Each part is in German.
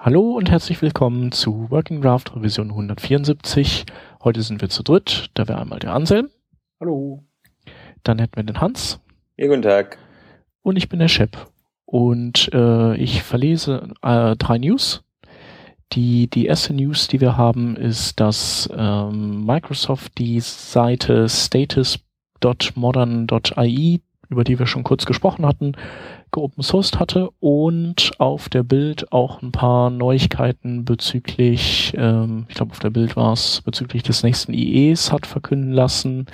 Hallo und herzlich willkommen zu Working Draft Revision 174. Heute sind wir zu dritt. Da wäre einmal der Anselm. Hallo. Dann hätten wir den Hans. Ja, guten Tag. Und ich bin der Shep. Und äh, ich verlese äh, drei News. Die, die erste News, die wir haben, ist, dass ähm, Microsoft die Seite status.modern.ai, über die wir schon kurz gesprochen hatten, geopen sourced hatte und auf der Bild auch ein paar Neuigkeiten bezüglich, ähm, ich glaube auf der Bild war es, bezüglich des nächsten IEs hat verkünden lassen.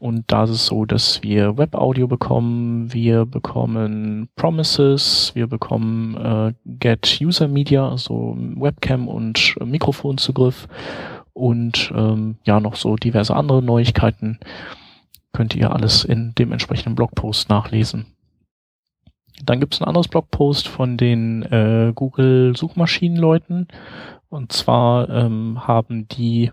Und da ist es so, dass wir Web-Audio bekommen, wir bekommen Promises, wir bekommen äh, Get User Media, also Webcam und Mikrofonzugriff und ähm, ja noch so diverse andere Neuigkeiten. Könnt ihr alles in dem entsprechenden Blogpost nachlesen. Dann gibt es ein anderes Blogpost von den äh, Google-Suchmaschinenleuten. Und zwar ähm, haben die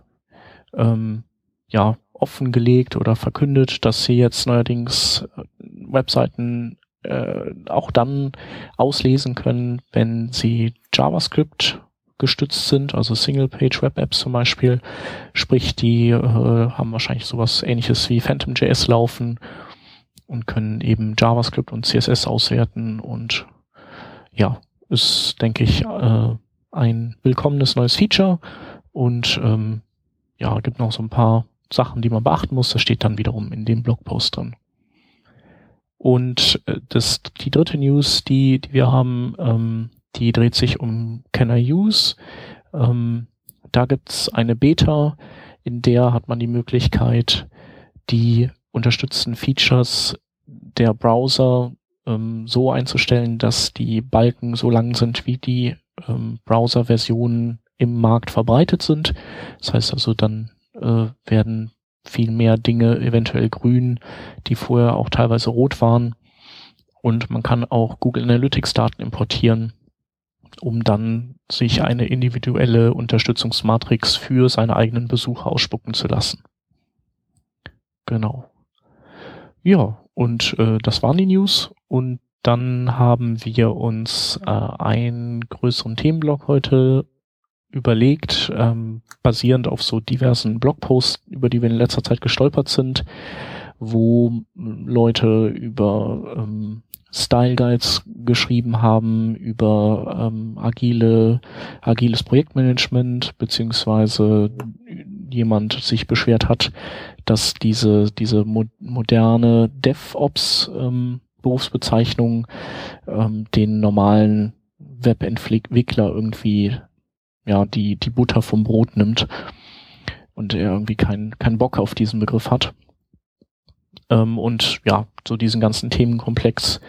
ähm, ja offengelegt oder verkündet, dass sie jetzt neuerdings äh, Webseiten äh, auch dann auslesen können, wenn sie JavaScript gestützt sind, also Single-Page-Web-Apps zum Beispiel. Sprich, die äh, haben wahrscheinlich sowas ähnliches wie PhantomJS laufen und können eben JavaScript und CSS auswerten und ja, ist, denke ich, äh, ein willkommenes neues Feature und ähm, ja, gibt noch so ein paar Sachen, die man beachten muss. Das steht dann wiederum in dem Blogpost drin. Und äh, das, die dritte News, die, die wir haben, ähm, die dreht sich um Can I Use. Ähm, da gibt's eine Beta, in der hat man die Möglichkeit, die unterstützten Features der Browser ähm, so einzustellen, dass die Balken so lang sind, wie die ähm, Browser-Versionen im Markt verbreitet sind. Das heißt also, dann äh, werden viel mehr Dinge eventuell grün, die vorher auch teilweise rot waren. Und man kann auch Google Analytics Daten importieren, um dann sich eine individuelle Unterstützungsmatrix für seine eigenen Besucher ausspucken zu lassen. Genau. Ja, und äh, das waren die News. Und dann haben wir uns äh, einen größeren Themenblock heute überlegt, ähm, basierend auf so diversen Blogposts, über die wir in letzter Zeit gestolpert sind, wo Leute über ähm, Style Guides geschrieben haben, über ähm, agile, agiles Projektmanagement, beziehungsweise jemand sich beschwert hat, dass diese, diese mo moderne DevOps ähm, Berufsbezeichnung ähm, den normalen Webentwickler irgendwie ja die die Butter vom Brot nimmt und er irgendwie keinen keinen Bock auf diesen Begriff hat. Ähm, und ja, so diesen ganzen Themenkomplex,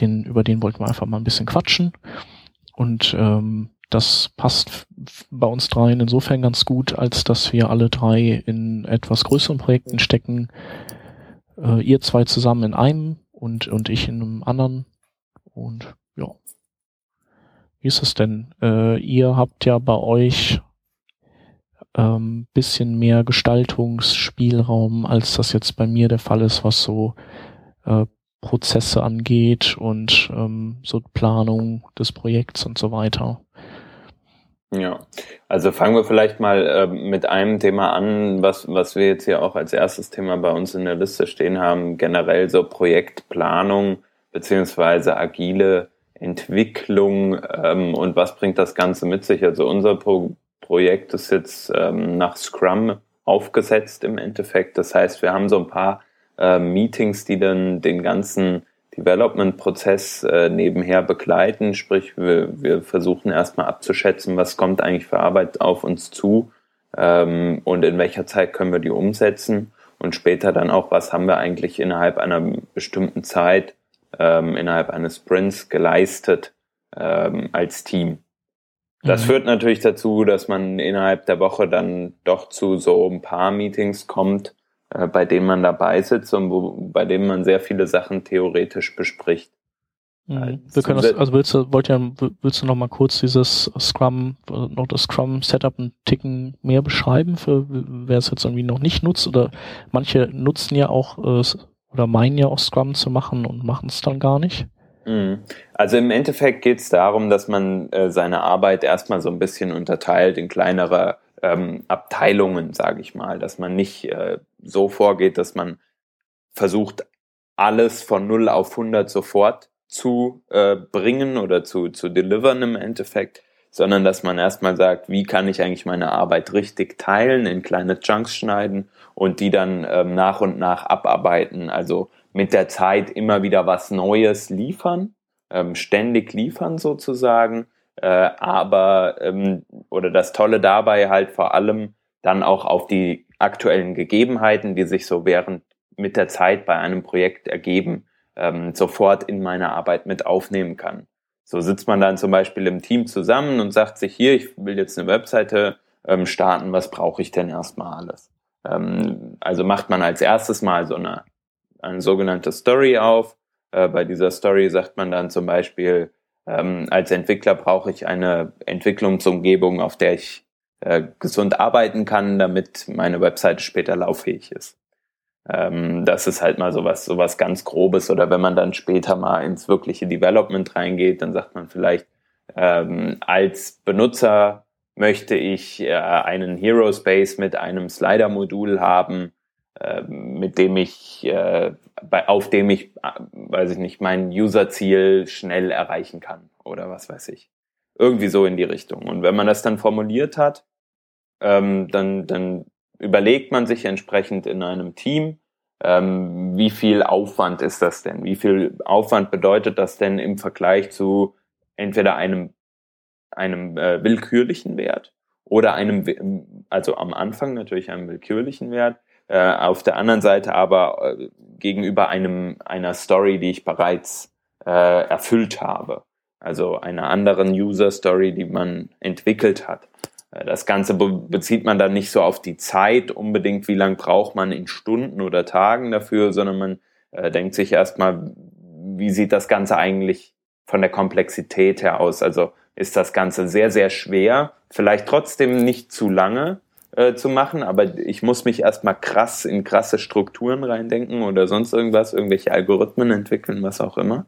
den über den wollten wir einfach mal ein bisschen quatschen und ähm, das passt bei uns dreien insofern ganz gut, als dass wir alle drei in etwas größeren Projekten stecken. Äh, ihr zwei zusammen in einem und, und ich in einem anderen. Und ja. Wie ist es denn? Äh, ihr habt ja bei euch ähm, bisschen mehr Gestaltungsspielraum, als das jetzt bei mir der Fall ist, was so äh, Prozesse angeht und ähm, so Planung des Projekts und so weiter. Ja, also fangen wir vielleicht mal äh, mit einem Thema an, was, was wir jetzt hier auch als erstes Thema bei uns in der Liste stehen haben, generell so Projektplanung beziehungsweise agile Entwicklung ähm, und was bringt das Ganze mit sich. Also unser Pro Projekt ist jetzt ähm, nach Scrum aufgesetzt im Endeffekt. Das heißt, wir haben so ein paar äh, Meetings, die dann den ganzen Development-Prozess äh, nebenher begleiten. Sprich, wir, wir versuchen erstmal abzuschätzen, was kommt eigentlich für Arbeit auf uns zu ähm, und in welcher Zeit können wir die umsetzen und später dann auch, was haben wir eigentlich innerhalb einer bestimmten Zeit, ähm, innerhalb eines Sprints geleistet ähm, als Team. Das mhm. führt natürlich dazu, dass man innerhalb der Woche dann doch zu so ein paar Meetings kommt, äh, bei denen man dabei sitzt und wo, bei denen man sehr viele Sachen theoretisch bespricht. Mhm. Wir können das, also willst du, wollt ja, willst du noch mal kurz dieses Scrum, noch das Scrum Setup einen Ticken mehr beschreiben, für wer es jetzt irgendwie noch nicht nutzt oder manche nutzen ja auch, äh, oder meinen ja auch Scrum zu machen und machen es dann gar nicht. Mhm. Also im Endeffekt geht es darum, dass man äh, seine Arbeit erstmal so ein bisschen unterteilt in kleinere ähm, Abteilungen, sage ich mal, dass man nicht äh, so vorgeht, dass man versucht, alles von 0 auf 100 sofort zu äh, bringen oder zu, zu delivern im Endeffekt, sondern dass man erstmal sagt, wie kann ich eigentlich meine Arbeit richtig teilen, in kleine Chunks schneiden und die dann ähm, nach und nach abarbeiten. Also mit der Zeit immer wieder was Neues liefern, ähm, ständig liefern sozusagen. Äh, aber, ähm, oder das Tolle dabei halt vor allem dann auch auf die aktuellen Gegebenheiten, die sich so während mit der Zeit bei einem Projekt ergeben, ähm, sofort in meine Arbeit mit aufnehmen kann. So sitzt man dann zum Beispiel im Team zusammen und sagt sich hier, ich will jetzt eine Webseite ähm, starten, was brauche ich denn erstmal alles? Ähm, also macht man als erstes mal so eine eine sogenannte Story auf. Äh, bei dieser Story sagt man dann zum Beispiel, ähm, als Entwickler brauche ich eine Entwicklungsumgebung, auf der ich äh, gesund arbeiten kann, damit meine Webseite später lauffähig ist. Ähm, das ist halt mal sowas, sowas ganz Grobes. Oder wenn man dann später mal ins wirkliche Development reingeht, dann sagt man vielleicht, ähm, als Benutzer möchte ich äh, einen Hero Space mit einem Slider-Modul haben, äh, mit dem ich, äh, bei, auf dem ich, äh, weiß ich nicht, mein User-Ziel schnell erreichen kann oder was weiß ich. Irgendwie so in die Richtung. Und wenn man das dann formuliert hat, ähm, dann, dann überlegt man sich entsprechend in einem Team, ähm, wie viel Aufwand ist das denn? Wie viel Aufwand bedeutet das denn im Vergleich zu entweder einem, einem äh, willkürlichen Wert oder einem, also am Anfang natürlich einem willkürlichen Wert, äh, auf der anderen Seite aber äh, gegenüber einem einer Story, die ich bereits äh, erfüllt habe. Also einer anderen User Story, die man entwickelt hat. Äh, das Ganze be bezieht man dann nicht so auf die Zeit unbedingt, wie lang braucht man in Stunden oder Tagen dafür, sondern man äh, denkt sich erstmal, wie sieht das Ganze eigentlich von der Komplexität her aus? Also ist das Ganze sehr, sehr schwer, vielleicht trotzdem nicht zu lange, äh, zu machen, aber ich muss mich erstmal krass in krasse Strukturen reindenken oder sonst irgendwas, irgendwelche Algorithmen entwickeln, was auch immer.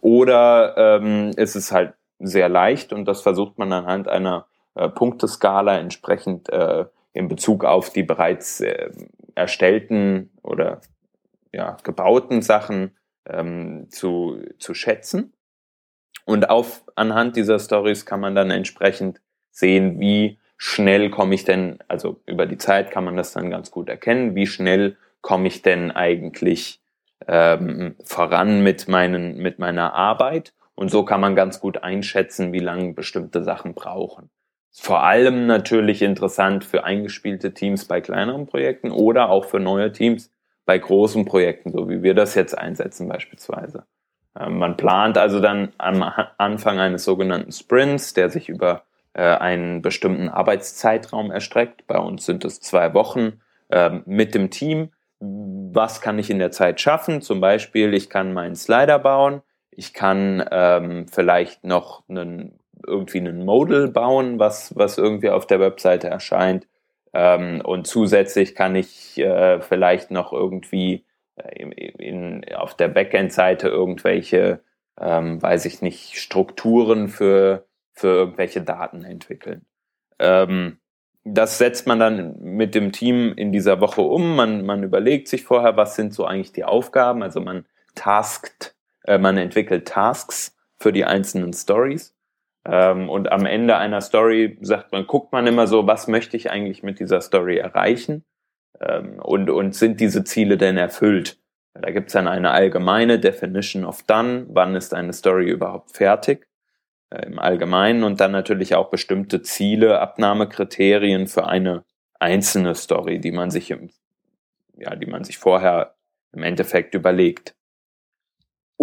Oder ähm, ist es halt sehr leicht und das versucht man anhand einer äh, Punkteskala entsprechend äh, in Bezug auf die bereits äh, erstellten oder ja, gebauten Sachen ähm, zu, zu schätzen. Und auf, anhand dieser Stories kann man dann entsprechend sehen, wie schnell komme ich denn, also über die Zeit kann man das dann ganz gut erkennen, wie schnell komme ich denn eigentlich ähm, voran mit, meinen, mit meiner Arbeit. Und so kann man ganz gut einschätzen, wie lange bestimmte Sachen brauchen. Vor allem natürlich interessant für eingespielte Teams bei kleineren Projekten oder auch für neue Teams bei großen Projekten, so wie wir das jetzt einsetzen beispielsweise. Ähm, man plant also dann am Anfang eines sogenannten Sprints, der sich über äh, einen bestimmten Arbeitszeitraum erstreckt. Bei uns sind es zwei Wochen äh, mit dem Team. Was kann ich in der Zeit schaffen? Zum Beispiel, ich kann meinen Slider bauen. Ich kann ähm, vielleicht noch einen, irgendwie einen Modal bauen, was, was irgendwie auf der Webseite erscheint. Ähm, und zusätzlich kann ich äh, vielleicht noch irgendwie äh, in, in, auf der Backend-Seite irgendwelche, ähm, weiß ich nicht, Strukturen für für irgendwelche Daten entwickeln. Ähm, das setzt man dann mit dem Team in dieser Woche um. Man, man überlegt sich vorher, was sind so eigentlich die Aufgaben. Also man taskt, äh, man entwickelt Tasks für die einzelnen Stories. Ähm, und am Ende einer Story sagt man, guckt man immer so, was möchte ich eigentlich mit dieser Story erreichen? Ähm, und, und sind diese Ziele denn erfüllt? Da gibt es dann eine allgemeine Definition of done. Wann ist eine Story überhaupt fertig? äh, im Allgemeinen und dann natürlich auch bestimmte Ziele, Abnahmekriterien für eine einzelne Story, die man sich im, ja, die man sich vorher im Endeffekt überlegt.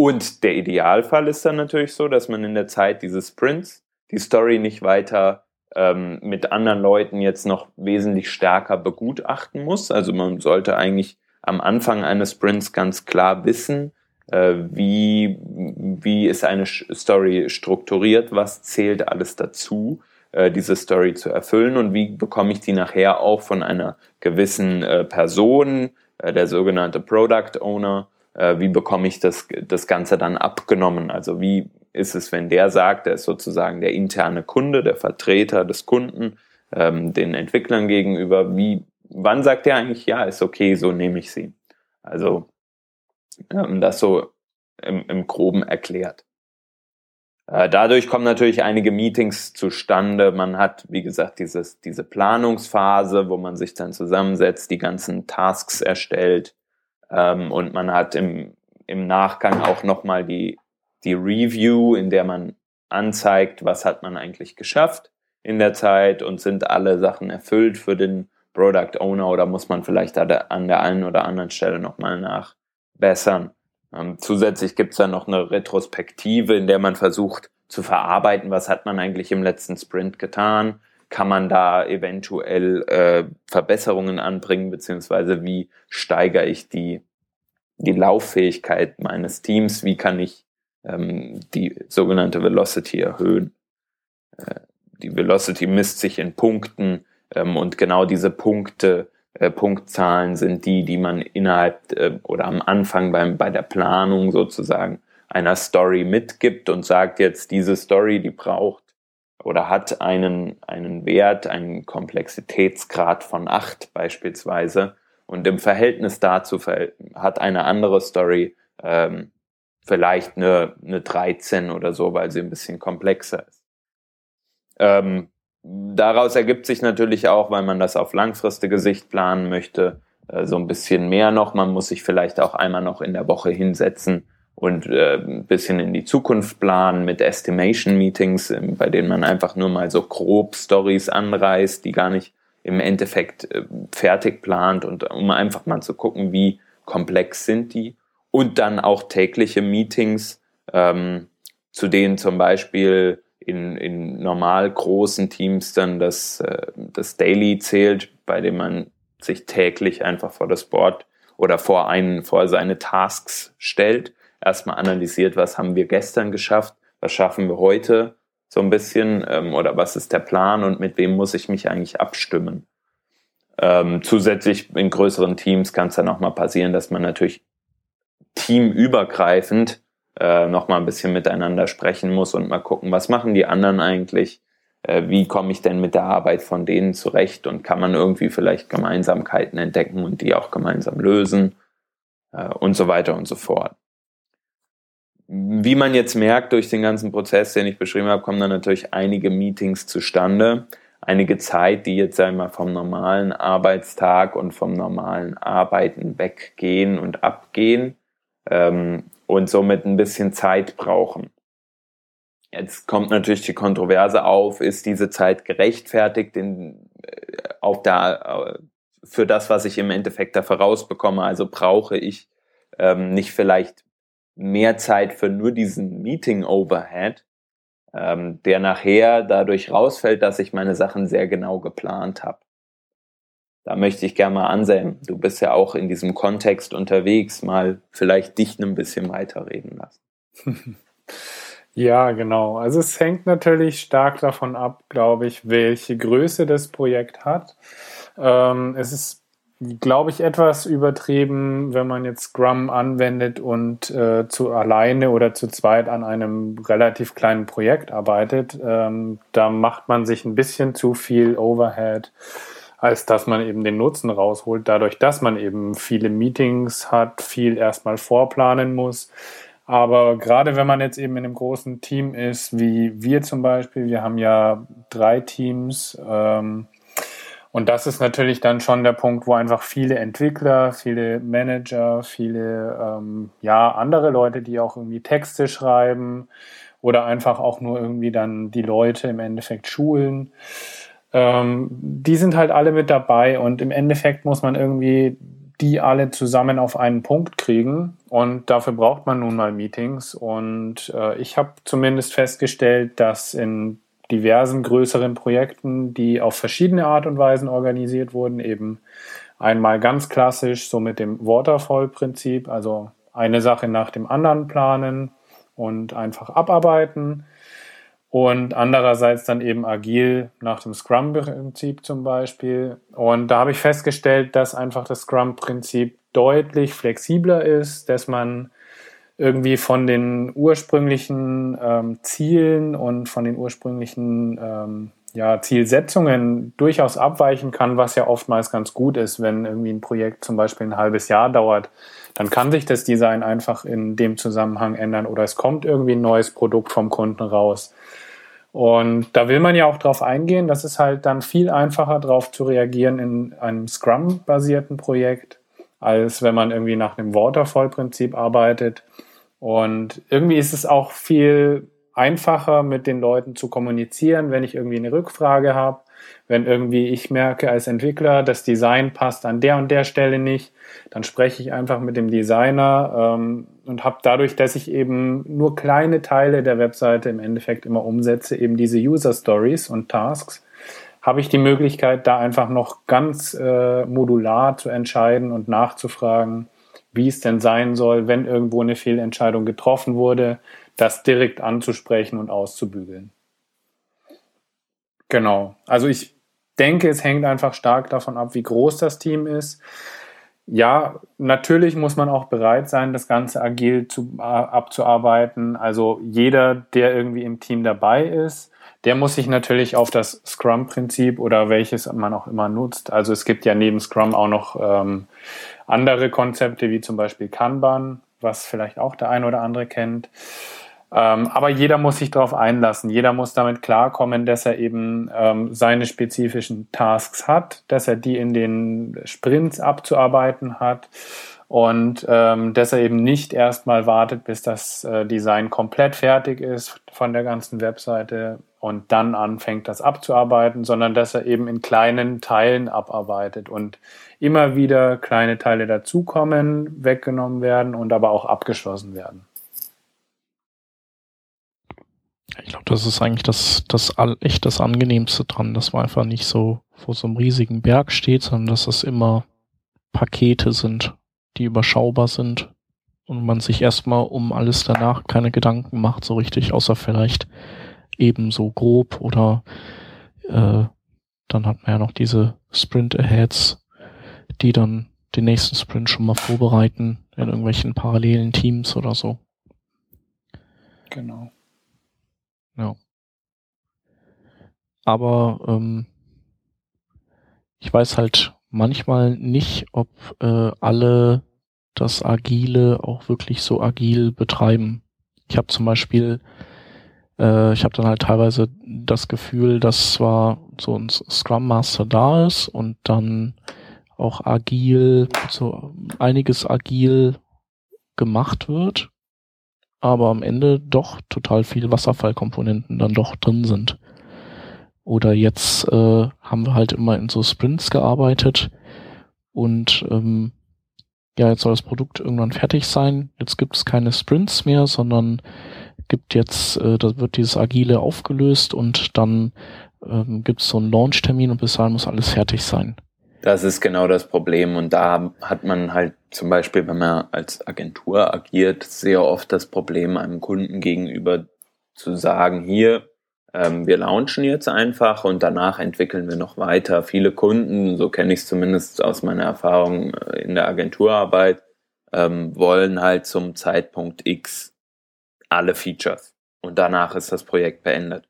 Und der Idealfall ist dann natürlich so, dass man in der Zeit dieses Sprints die Story nicht weiter ähm, mit anderen Leuten jetzt noch wesentlich stärker begutachten muss. Also man sollte eigentlich am Anfang eines Sprints ganz klar wissen, äh, wie, wie ist eine Story strukturiert, was zählt alles dazu, äh, diese Story zu erfüllen und wie bekomme ich die nachher auch von einer gewissen äh, Person, der sogenannte Product Owner, äh, wie bekomme ich das, das Ganze dann abgenommen? Also wie ist es, wenn der sagt, er ist sozusagen der interne Kunde, der Vertreter des Kunden, ähm, den Entwicklern gegenüber, wie, wann sagt er eigentlich, ja, ist okay, so nehme ich sie? Also ähm, das so im, im Groben erklärt. Äh, dadurch kommen natürlich einige Meetings zustande. Man hat, wie gesagt, dieses, diese Planungsphase, wo man sich dann zusammensetzt, die ganzen Tasks erstellt. Ähm, und man hat im, im Nachgang auch nochmal die, die Review, in der man anzeigt, was hat man eigentlich geschafft in der Zeit und sind alle Sachen erfüllt für den Product Owner oder muss man vielleicht an der einen oder anderen Stelle nochmal nachbessern. Ähm, zusätzlich gibt es dann noch eine Retrospektive, in der man versucht zu verarbeiten, was hat man eigentlich im letzten Sprint getan, kann man da eventuell äh, Verbesserungen anbringen, beziehungsweise wie steigere ich die, die Lauffähigkeit meines Teams, wie kann ich ähm, die sogenannte Velocity erhöhen. Äh, die Velocity misst sich in Punkten ähm, und genau diese Punkte äh, Punktzahlen sind die, die man innerhalb äh, oder am Anfang beim, bei der Planung sozusagen einer Story mitgibt und sagt jetzt, diese Story, die braucht oder hat einen, einen Wert, einen Komplexitätsgrad von acht beispielsweise. Und im Verhältnis dazu hat eine andere Story ähm, vielleicht eine, eine 13 oder so, weil sie ein bisschen komplexer ist. Ähm, daraus ergibt sich natürlich auch, weil man das auf langfristige Sicht planen möchte, äh, so ein bisschen mehr noch. Man muss sich vielleicht auch einmal noch in der Woche hinsetzen und äh, ein bisschen in die Zukunft planen mit Estimation Meetings, äh, bei denen man einfach nur mal so grob Stories anreißt, die gar nicht im Endeffekt äh, fertig plant und um einfach mal zu gucken, wie komplex sind die. Und dann auch tägliche Meetings, ähm, zu denen zum Beispiel in, in normal großen Teams dann das, äh, das Daily zählt, bei dem man sich täglich einfach vor das Board oder vor einen, vor seine Tasks stellt, erstmal analysiert, was haben wir gestern geschafft, was schaffen wir heute so ein bisschen ähm, oder was ist der Plan und mit wem muss ich mich eigentlich abstimmen. Ähm, zusätzlich in größeren Teams kann es dann auch mal passieren, dass man natürlich teamübergreifend äh, noch mal ein bisschen miteinander sprechen muss und mal gucken, was machen die anderen eigentlich, äh, wie komme ich denn mit der Arbeit von denen zurecht und kann man irgendwie vielleicht Gemeinsamkeiten entdecken und die auch gemeinsam lösen äh, und so weiter und so fort. Wie man jetzt merkt durch den ganzen Prozess, den ich beschrieben habe, kommen dann natürlich einige Meetings zustande, einige Zeit, die jetzt einmal vom normalen Arbeitstag und vom normalen Arbeiten weggehen und abgehen. Ähm, und somit ein bisschen Zeit brauchen. Jetzt kommt natürlich die Kontroverse auf, ist diese Zeit gerechtfertigt in, äh, der, äh, für das, was ich im Endeffekt da vorausbekomme? Also brauche ich ähm, nicht vielleicht mehr Zeit für nur diesen Meeting-Overhead, ähm, der nachher dadurch rausfällt, dass ich meine Sachen sehr genau geplant habe da möchte ich gerne mal Anselm, du bist ja auch in diesem Kontext unterwegs, mal vielleicht dich ein bisschen weiterreden lassen. Ja, genau. Also es hängt natürlich stark davon ab, glaube ich, welche Größe das Projekt hat. Ähm, es ist, glaube ich, etwas übertrieben, wenn man jetzt Scrum anwendet und äh, zu alleine oder zu zweit an einem relativ kleinen Projekt arbeitet. Ähm, da macht man sich ein bisschen zu viel Overhead als dass man eben den Nutzen rausholt, dadurch, dass man eben viele Meetings hat, viel erstmal vorplanen muss. Aber gerade wenn man jetzt eben in einem großen Team ist, wie wir zum Beispiel, wir haben ja drei Teams, ähm, und das ist natürlich dann schon der Punkt, wo einfach viele Entwickler, viele Manager, viele ähm, ja andere Leute, die auch irgendwie Texte schreiben oder einfach auch nur irgendwie dann die Leute im Endeffekt schulen, ähm, die sind halt alle mit dabei. Und im Endeffekt muss man irgendwie die alle zusammen auf einen Punkt kriegen. Und dafür braucht man nun mal Meetings. Und äh, ich habe zumindest festgestellt, dass in diversen größeren Projekten, die auf verschiedene Art und Weisen organisiert wurden, eben einmal ganz klassisch so mit dem Waterfall-Prinzip, also eine Sache nach dem anderen planen und einfach abarbeiten und andererseits dann eben agil nach dem Scrum-Prinzip zum Beispiel. Und da habe ich festgestellt, dass einfach das Scrum-Prinzip deutlich flexibler ist, dass man irgendwie von den ursprünglichen ähm, Zielen und von den ursprünglichen ähm, ja, Zielsetzungen durchaus abweichen kann, was ja oftmals ganz gut ist, wenn irgendwie ein Projekt zum Beispiel ein halbes Jahr dauert, dann kann sich das Design einfach in dem Zusammenhang ändern oder es kommt irgendwie ein neues Produkt vom Kunden raus. Und da will man ja auch drauf eingehen. Das ist halt dann viel einfacher darauf zu reagieren in einem Scrum-basierten Projekt, als wenn man irgendwie nach dem Waterfall-Prinzip arbeitet. Und irgendwie ist es auch viel einfacher, mit den Leuten zu kommunizieren, wenn ich irgendwie eine Rückfrage habe, wenn irgendwie ich merke als Entwickler, das Design passt an der und der Stelle nicht, dann spreche ich einfach mit dem Designer ähm, und habe dadurch, dass ich eben nur kleine Teile der Webseite im Endeffekt immer umsetze, eben diese User Stories und Tasks, habe ich die Möglichkeit, da einfach noch ganz äh, modular zu entscheiden und nachzufragen, wie es denn sein soll, wenn irgendwo eine Fehlentscheidung getroffen wurde, das direkt anzusprechen und auszubügeln. Genau. Also ich denke, es hängt einfach stark davon ab, wie groß das Team ist. Ja, natürlich muss man auch bereit sein, das Ganze agil zu, abzuarbeiten. Also jeder, der irgendwie im Team dabei ist, der muss sich natürlich auf das Scrum-Prinzip oder welches man auch immer nutzt. Also es gibt ja neben Scrum auch noch ähm, andere Konzepte wie zum Beispiel Kanban, was vielleicht auch der ein oder andere kennt. Ähm, aber jeder muss sich darauf einlassen. Jeder muss damit klarkommen, dass er eben ähm, seine spezifischen Tasks hat, dass er die in den Sprints abzuarbeiten hat und ähm, dass er eben nicht erstmal wartet, bis das äh, Design komplett fertig ist von der ganzen Webseite und dann anfängt, das abzuarbeiten, sondern dass er eben in kleinen Teilen abarbeitet und immer wieder kleine Teile dazukommen, weggenommen werden und aber auch abgeschlossen werden. Ich glaube, das ist eigentlich das, das echt das Angenehmste dran, dass man einfach nicht so vor so einem riesigen Berg steht, sondern dass das immer Pakete sind, die überschaubar sind und man sich erstmal um alles danach keine Gedanken macht, so richtig, außer vielleicht eben so grob oder äh, dann hat man ja noch diese Sprint-Aheads, die dann den nächsten Sprint schon mal vorbereiten in irgendwelchen parallelen Teams oder so. Genau. Ja. Aber ähm, ich weiß halt manchmal nicht, ob äh, alle das Agile auch wirklich so agil betreiben. Ich habe zum Beispiel, äh, ich habe dann halt teilweise das Gefühl, dass zwar so ein Scrum Master da ist und dann auch agil, so einiges agil gemacht wird, aber am Ende doch total viel Wasserfallkomponenten dann doch drin sind. Oder jetzt äh, haben wir halt immer in so Sprints gearbeitet und ähm, ja, jetzt soll das Produkt irgendwann fertig sein. Jetzt gibt es keine Sprints mehr, sondern gibt jetzt, äh, da wird dieses Agile aufgelöst und dann ähm, gibt es so einen Launch-Termin und bis dahin muss alles fertig sein. Das ist genau das Problem und da hat man halt zum Beispiel, wenn man als Agentur agiert, sehr oft das Problem, einem Kunden gegenüber zu sagen, hier, ähm, wir launchen jetzt einfach und danach entwickeln wir noch weiter. Viele Kunden, so kenne ich es zumindest aus meiner Erfahrung äh, in der Agenturarbeit, ähm, wollen halt zum Zeitpunkt X alle Features und danach ist das Projekt beendet.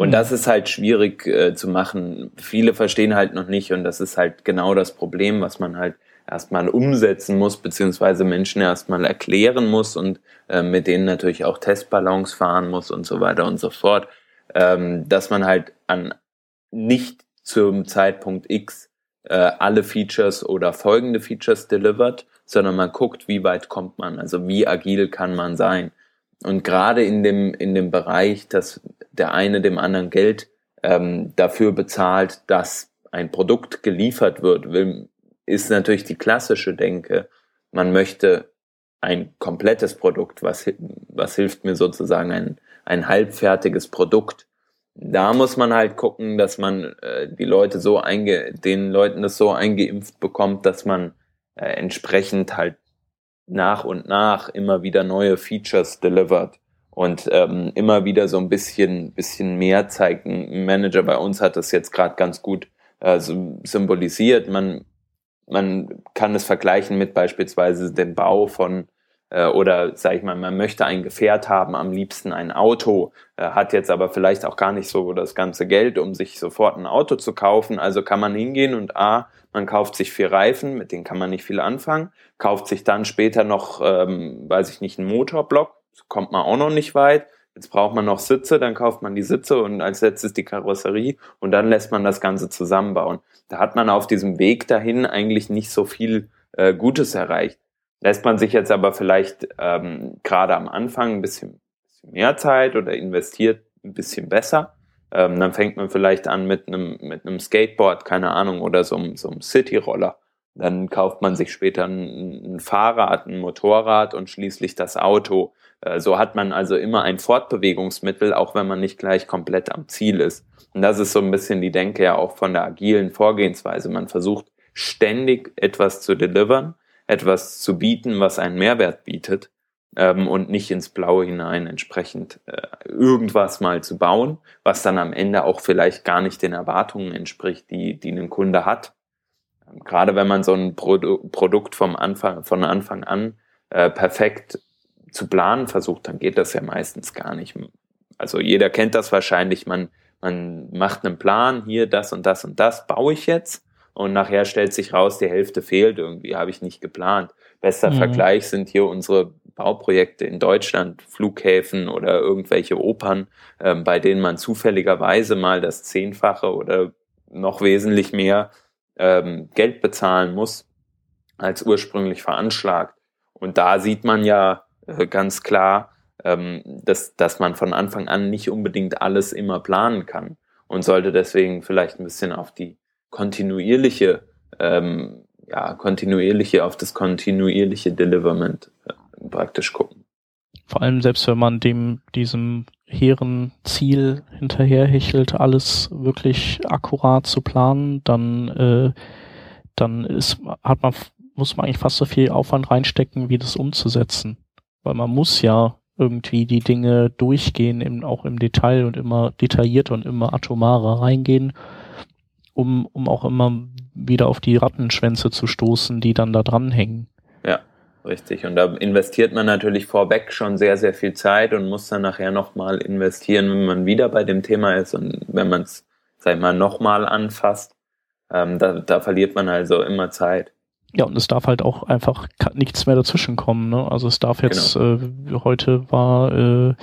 Und mhm. das ist halt schwierig äh, zu machen. Viele verstehen halt noch nicht und das ist halt genau das Problem, was man halt erstmal umsetzen muss, beziehungsweise Menschen erstmal erklären muss und äh, mit denen natürlich auch Testballons fahren muss und so weiter und so fort, ähm, dass man halt an nicht zum Zeitpunkt X äh, alle Features oder folgende Features delivert, sondern man guckt, wie weit kommt man, also wie agil kann man sein. Und gerade in dem, in dem Bereich, dass der eine dem anderen Geld ähm, dafür bezahlt, dass ein Produkt geliefert wird, ist natürlich die klassische Denke, man möchte ein komplettes Produkt, was, was hilft mir sozusagen ein, ein halbfertiges Produkt. Da muss man halt gucken, dass man äh, die Leute so einge, den Leuten das so eingeimpft bekommt, dass man äh, entsprechend halt nach und nach immer wieder neue Features delivert und ähm, immer wieder so ein bisschen, bisschen mehr zeigt. Ein Manager bei uns hat das jetzt gerade ganz gut äh, symbolisiert. Man man kann es vergleichen mit beispielsweise dem Bau von oder sage ich mal, man möchte ein Gefährt haben, am liebsten ein Auto, äh, hat jetzt aber vielleicht auch gar nicht so das ganze Geld, um sich sofort ein Auto zu kaufen. Also kann man hingehen und A, man kauft sich vier Reifen, mit denen kann man nicht viel anfangen, kauft sich dann später noch, ähm, weiß ich nicht, einen Motorblock, kommt man auch noch nicht weit. Jetzt braucht man noch Sitze, dann kauft man die Sitze und als letztes die Karosserie und dann lässt man das Ganze zusammenbauen. Da hat man auf diesem Weg dahin eigentlich nicht so viel äh, Gutes erreicht. Lässt man sich jetzt aber vielleicht ähm, gerade am Anfang ein bisschen, mehr Zeit oder investiert ein bisschen besser, ähm, dann fängt man vielleicht an mit einem mit einem Skateboard, keine Ahnung, oder so, so einem City-Roller. Dann kauft man sich später ein, ein, Fahrrad, ein Motorrad und schließlich das Auto. Äh, so hat man also immer ein Fortbewegungsmittel, auch wenn man nicht gleich komplett am Ziel ist. Und das ist so ein bisschen die Denke ja auch von der agilen Vorgehensweise. Man versucht ständig etwas zu delivern etwas zu bieten, was einen Mehrwert bietet ähm, und nicht ins Blaue hinein entsprechend äh, irgendwas mal zu bauen, was dann am Ende auch vielleicht gar nicht den Erwartungen entspricht, die, die ein Kunde hat. Ähm, gerade wenn man so ein Produ Produkt vom Anfang, von Anfang an äh, perfekt zu planen versucht, dann geht das ja meistens gar nicht. Also jeder kennt das wahrscheinlich, man, man macht einen Plan, hier das und das und das baue ich jetzt und nachher stellt sich raus, die Hälfte fehlt irgendwie, habe ich nicht geplant. Bester mhm. Vergleich sind hier unsere Bauprojekte in Deutschland, Flughäfen oder irgendwelche Opern, ähm, bei denen man zufälligerweise mal das Zehnfache oder noch wesentlich mehr ähm, Geld bezahlen muss, als ursprünglich veranschlagt. Und da sieht man ja äh, ganz klar, ähm, dass, dass man von Anfang an nicht unbedingt alles immer planen kann und sollte deswegen vielleicht ein bisschen auf die kontinuierliche, ähm, ja, kontinuierliche auf das kontinuierliche Deliverment äh, praktisch gucken. Vor allem selbst wenn man dem, diesem hehren Ziel hinterherhechelt, alles wirklich akkurat zu planen, dann, äh, dann ist, hat man, muss man eigentlich fast so viel Aufwand reinstecken, wie das umzusetzen. Weil man muss ja irgendwie die Dinge durchgehen, im, auch im Detail und immer detaillierter und immer atomarer reingehen um, um auch immer wieder auf die Rattenschwänze zu stoßen, die dann da dranhängen. Ja, richtig. Und da investiert man natürlich vorweg schon sehr, sehr viel Zeit und muss dann nachher nochmal investieren, wenn man wieder bei dem Thema ist und wenn man es, sag ich mal, nochmal anfasst. Ähm, da, da verliert man also immer Zeit. Ja, und es darf halt auch einfach nichts mehr dazwischenkommen. Ne? Also es darf jetzt, genau. äh, heute war äh,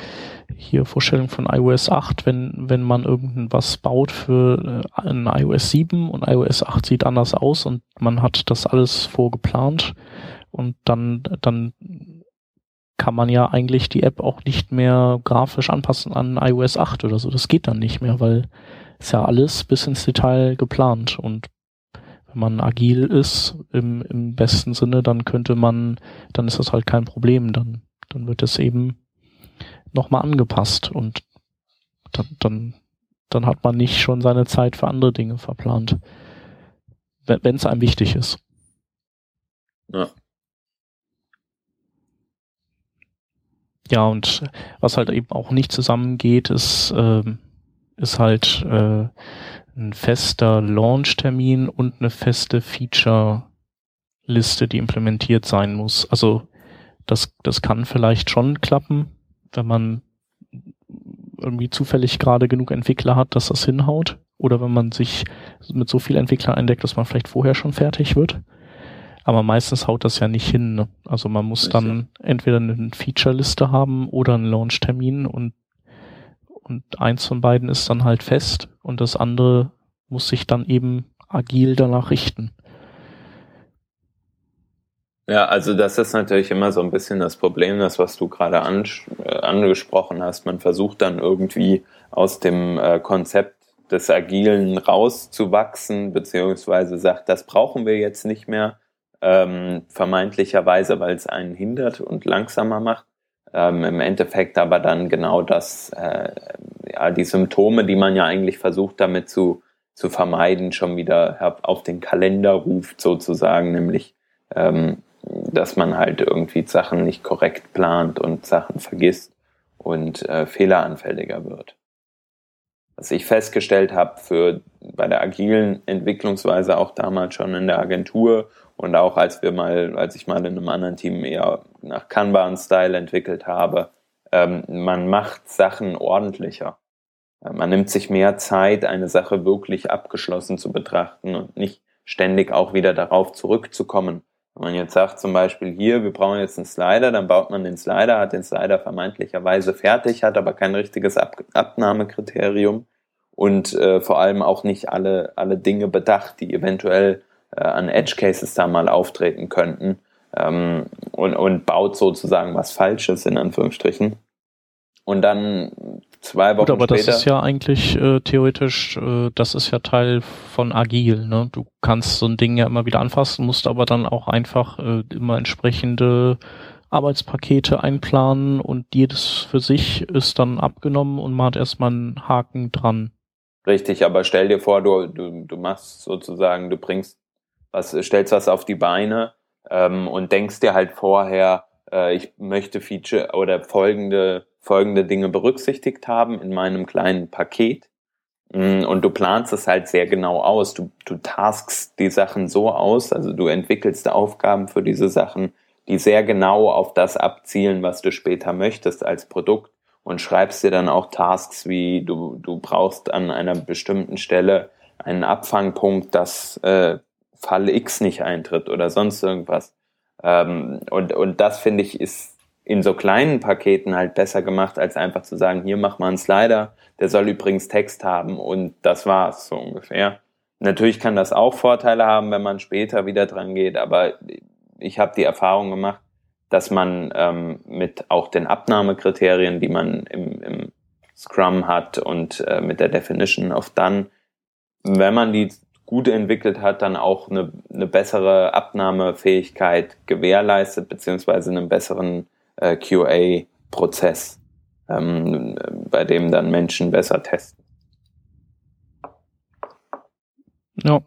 hier Vorstellung von iOS 8, wenn, wenn man irgendwas baut für äh, ein iOS 7 und iOS 8 sieht anders aus und man hat das alles vorgeplant und dann, dann kann man ja eigentlich die App auch nicht mehr grafisch anpassen an iOS 8 oder so. Das geht dann nicht mehr, weil ist ja alles bis ins Detail geplant und man agil ist im, im besten Sinne, dann könnte man, dann ist das halt kein Problem, dann, dann wird es eben nochmal angepasst und dann, dann, dann hat man nicht schon seine Zeit für andere Dinge verplant, wenn es einem wichtig ist. Ja. Ja, und was halt eben auch nicht zusammengeht, ist, äh, ist halt äh, ein fester Launch-Termin und eine feste Feature-Liste, die implementiert sein muss. Also das, das kann vielleicht schon klappen, wenn man irgendwie zufällig gerade genug Entwickler hat, dass das hinhaut. Oder wenn man sich mit so viel Entwicklern eindeckt, dass man vielleicht vorher schon fertig wird. Aber meistens haut das ja nicht hin. Ne? Also man muss dann entweder eine Feature-Liste haben oder einen Launch-Termin und und eins von beiden ist dann halt fest und das andere muss sich dann eben agil danach richten. Ja, also das ist natürlich immer so ein bisschen das Problem, das was du gerade an, äh, angesprochen hast. Man versucht dann irgendwie aus dem äh, Konzept des Agilen rauszuwachsen, beziehungsweise sagt, das brauchen wir jetzt nicht mehr, ähm, vermeintlicherweise, weil es einen hindert und langsamer macht ähm, im Endeffekt aber dann genau das, äh, ja, die Symptome, die man ja eigentlich versucht damit zu, zu vermeiden, schon wieder auf den Kalender ruft sozusagen, nämlich ähm, dass man halt irgendwie Sachen nicht korrekt plant und Sachen vergisst und äh, fehleranfälliger wird. Was ich festgestellt habe für bei der agilen Entwicklungsweise auch damals schon in der Agentur und auch als wir mal, als ich mal in einem anderen Team eher nach Kanban-Style entwickelt habe, ähm, man macht Sachen ordentlicher. Man nimmt sich mehr Zeit, eine Sache wirklich abgeschlossen zu betrachten und nicht ständig auch wieder darauf zurückzukommen. Wenn man jetzt sagt zum Beispiel hier, wir brauchen jetzt einen Slider, dann baut man den Slider, hat den Slider vermeintlicherweise fertig, hat aber kein richtiges Ab Abnahmekriterium und äh, vor allem auch nicht alle, alle Dinge bedacht, die eventuell äh, an Edge Cases da mal auftreten könnten ähm, und, und baut sozusagen was Falsches in Anführungsstrichen. Und dann zwei Wochen Gut, aber später, das ist ja eigentlich äh, theoretisch, äh, das ist ja Teil von Agil. Ne? Du kannst so ein Ding ja immer wieder anfassen, musst aber dann auch einfach äh, immer entsprechende Arbeitspakete einplanen und jedes für sich ist dann abgenommen und man hat erstmal einen Haken dran. Richtig, aber stell dir vor, du, du, du machst sozusagen, du bringst was, stellst was auf die Beine ähm, und denkst dir halt vorher, äh, ich möchte Feature oder folgende, folgende Dinge berücksichtigt haben in meinem kleinen Paket. Mm, und du planst es halt sehr genau aus. Du, du taskst die Sachen so aus, also du entwickelst Aufgaben für diese Sachen, die sehr genau auf das abzielen, was du später möchtest als Produkt und schreibst dir dann auch Tasks wie du, du brauchst an einer bestimmten Stelle einen Abfangpunkt, dass äh, Fall X nicht eintritt oder sonst irgendwas. Ähm, und, und das finde ich ist in so kleinen Paketen halt besser gemacht, als einfach zu sagen, hier mach mal einen Slider, der soll übrigens Text haben und das war's so ungefähr. Natürlich kann das auch Vorteile haben, wenn man später wieder dran geht, aber ich habe die Erfahrung gemacht, dass man ähm, mit auch den Abnahmekriterien, die man im, im Scrum hat und äh, mit der Definition of Done, wenn man die gut entwickelt hat, dann auch eine, eine bessere Abnahmefähigkeit gewährleistet, beziehungsweise einen besseren äh, QA-Prozess, ähm, bei dem dann Menschen besser testen. Ja.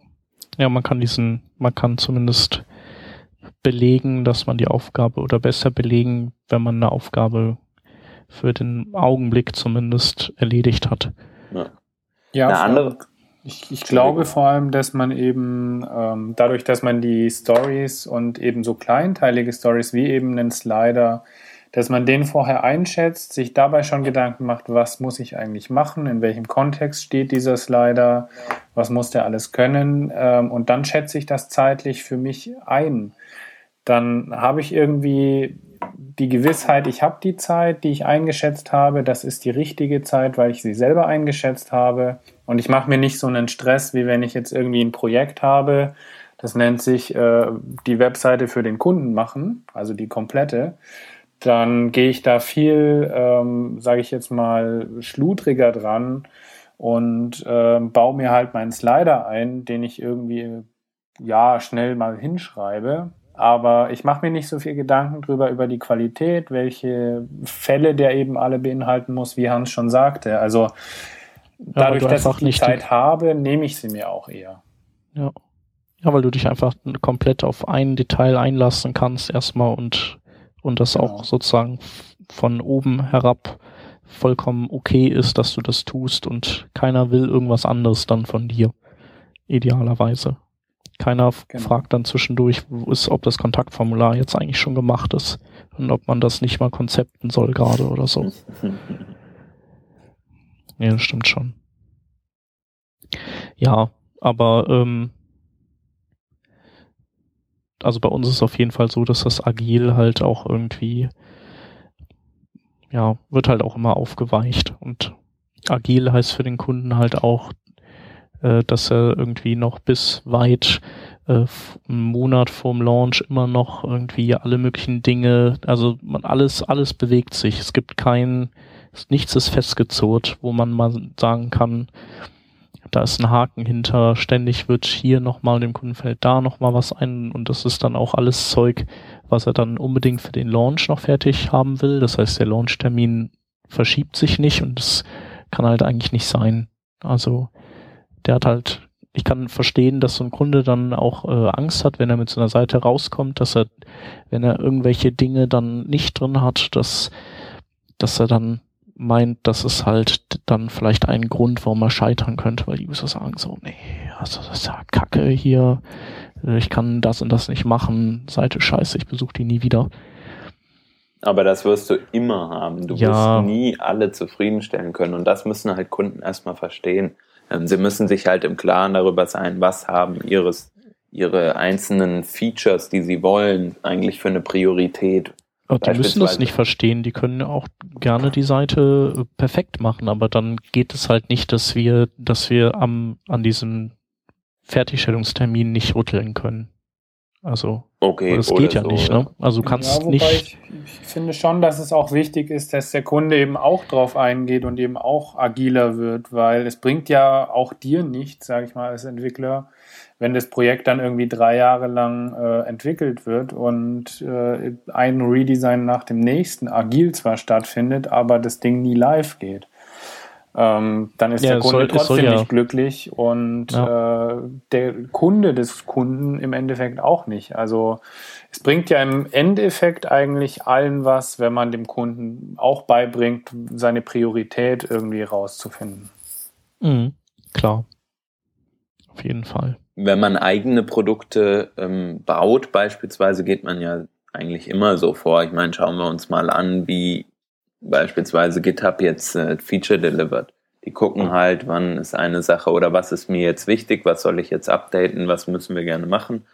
Ja, man kann diesen, man kann zumindest belegen, dass man die Aufgabe oder besser belegen, wenn man eine Aufgabe für den Augenblick zumindest erledigt hat. Ja, ja eine andere, ich, ich glaube vor allem, dass man eben ähm, dadurch, dass man die Stories und eben so kleinteilige Stories wie eben einen Slider, dass man den vorher einschätzt, sich dabei schon Gedanken macht, was muss ich eigentlich machen, in welchem Kontext steht dieser Slider, was muss der alles können ähm, und dann schätze ich das zeitlich für mich ein. Dann habe ich irgendwie die Gewissheit, ich habe die Zeit, die ich eingeschätzt habe, das ist die richtige Zeit, weil ich sie selber eingeschätzt habe. Und ich mache mir nicht so einen Stress, wie wenn ich jetzt irgendwie ein Projekt habe, das nennt sich äh, die Webseite für den Kunden machen, also die komplette. Dann gehe ich da viel, ähm, sage ich jetzt mal, schludriger dran und äh, baue mir halt meinen Slider ein, den ich irgendwie ja schnell mal hinschreibe aber ich mache mir nicht so viel Gedanken drüber über die Qualität, welche Fälle der eben alle beinhalten muss, wie Hans schon sagte. Also dadurch, dass ich die Zeit die... habe, nehme ich sie mir auch eher. Ja. Ja, weil du dich einfach komplett auf ein Detail einlassen kannst erstmal und, und das genau. auch sozusagen von oben herab vollkommen okay ist, dass du das tust und keiner will irgendwas anderes dann von dir. Idealerweise. Keiner genau. fragt dann zwischendurch, ist, ob das Kontaktformular jetzt eigentlich schon gemacht ist und ob man das nicht mal konzepten soll gerade oder so. ja, das stimmt schon. Ja, aber ähm, also bei uns ist auf jeden Fall so, dass das Agil halt auch irgendwie, ja, wird halt auch immer aufgeweicht und Agil heißt für den Kunden halt auch, äh, dass er irgendwie noch bis weit äh, einen Monat vorm Launch immer noch irgendwie alle möglichen Dinge, also man alles, alles bewegt sich. Es gibt kein, nichts ist festgezurrt, wo man mal sagen kann, da ist ein Haken hinter, ständig wird hier nochmal dem Kunden fällt da nochmal was ein und das ist dann auch alles Zeug, was er dann unbedingt für den Launch noch fertig haben will. Das heißt, der Launchtermin verschiebt sich nicht und das kann halt eigentlich nicht sein. Also der hat halt, ich kann verstehen, dass so ein Kunde dann auch äh, Angst hat, wenn er mit so einer Seite rauskommt, dass er, wenn er irgendwelche Dinge dann nicht drin hat, dass, dass er dann meint, das ist halt dann vielleicht ein Grund, warum er scheitern könnte, weil die User sagen so, nee, also das ist ja Kacke hier, ich kann das und das nicht machen, Seite scheiße, ich besuche die nie wieder. Aber das wirst du immer haben. Du ja. wirst nie alle zufriedenstellen können. Und das müssen halt Kunden erstmal verstehen. Ähm, sie müssen sich halt im Klaren darüber sein, was haben ihres, ihre einzelnen Features, die sie wollen, eigentlich für eine Priorität. Aber die müssen das nicht verstehen. Die können auch gerne die Seite äh, perfekt machen, aber dann geht es halt nicht, dass wir, dass wir am, an diesem Fertigstellungstermin nicht rütteln können. Also, okay, das geht ja so, nicht, ne? Also du kannst ja, nicht. Ich, ich, finde schon, dass es auch wichtig ist, dass der Kunde eben auch drauf eingeht und eben auch agiler wird, weil es bringt ja auch dir nichts, sage ich mal, als Entwickler, wenn das Projekt dann irgendwie drei Jahre lang äh, entwickelt wird und äh, ein Redesign nach dem nächsten agil zwar stattfindet, aber das Ding nie live geht ähm, dann ist ja, der Kunde soll, trotzdem ja. nicht glücklich und ja. äh, der Kunde des Kunden im Endeffekt auch nicht. Also es bringt ja im Endeffekt eigentlich allen was, wenn man dem Kunden auch beibringt, seine Priorität irgendwie rauszufinden. Mhm, klar. Auf jeden Fall. Wenn man eigene Produkte ähm, baut, beispielsweise, geht man ja eigentlich immer so vor. Ich meine, schauen wir uns mal an, wie beispielsweise GitHub jetzt äh, Feature delivered. Die gucken halt, wann ist eine Sache oder was ist mir jetzt wichtig, was soll ich jetzt updaten, was müssen wir gerne machen.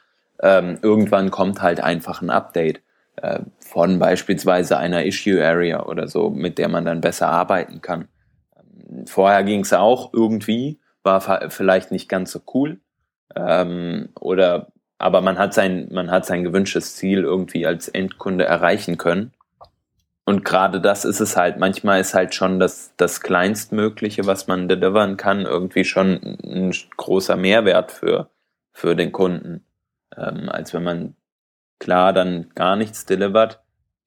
Ähm, irgendwann kommt halt einfach ein Update äh, von beispielsweise einer Issue Area oder so, mit der man dann besser arbeiten kann. Ähm, vorher ging es auch irgendwie, war vielleicht nicht ganz so cool. Ähm, oder aber man hat sein, man hat sein gewünschtes Ziel irgendwie als Endkunde erreichen können. Und gerade das ist es halt. Manchmal ist halt schon das, das Kleinstmögliche, was man delivern kann, irgendwie schon ein großer Mehrwert für, für den Kunden. Ähm, als wenn man klar dann gar nichts delivert.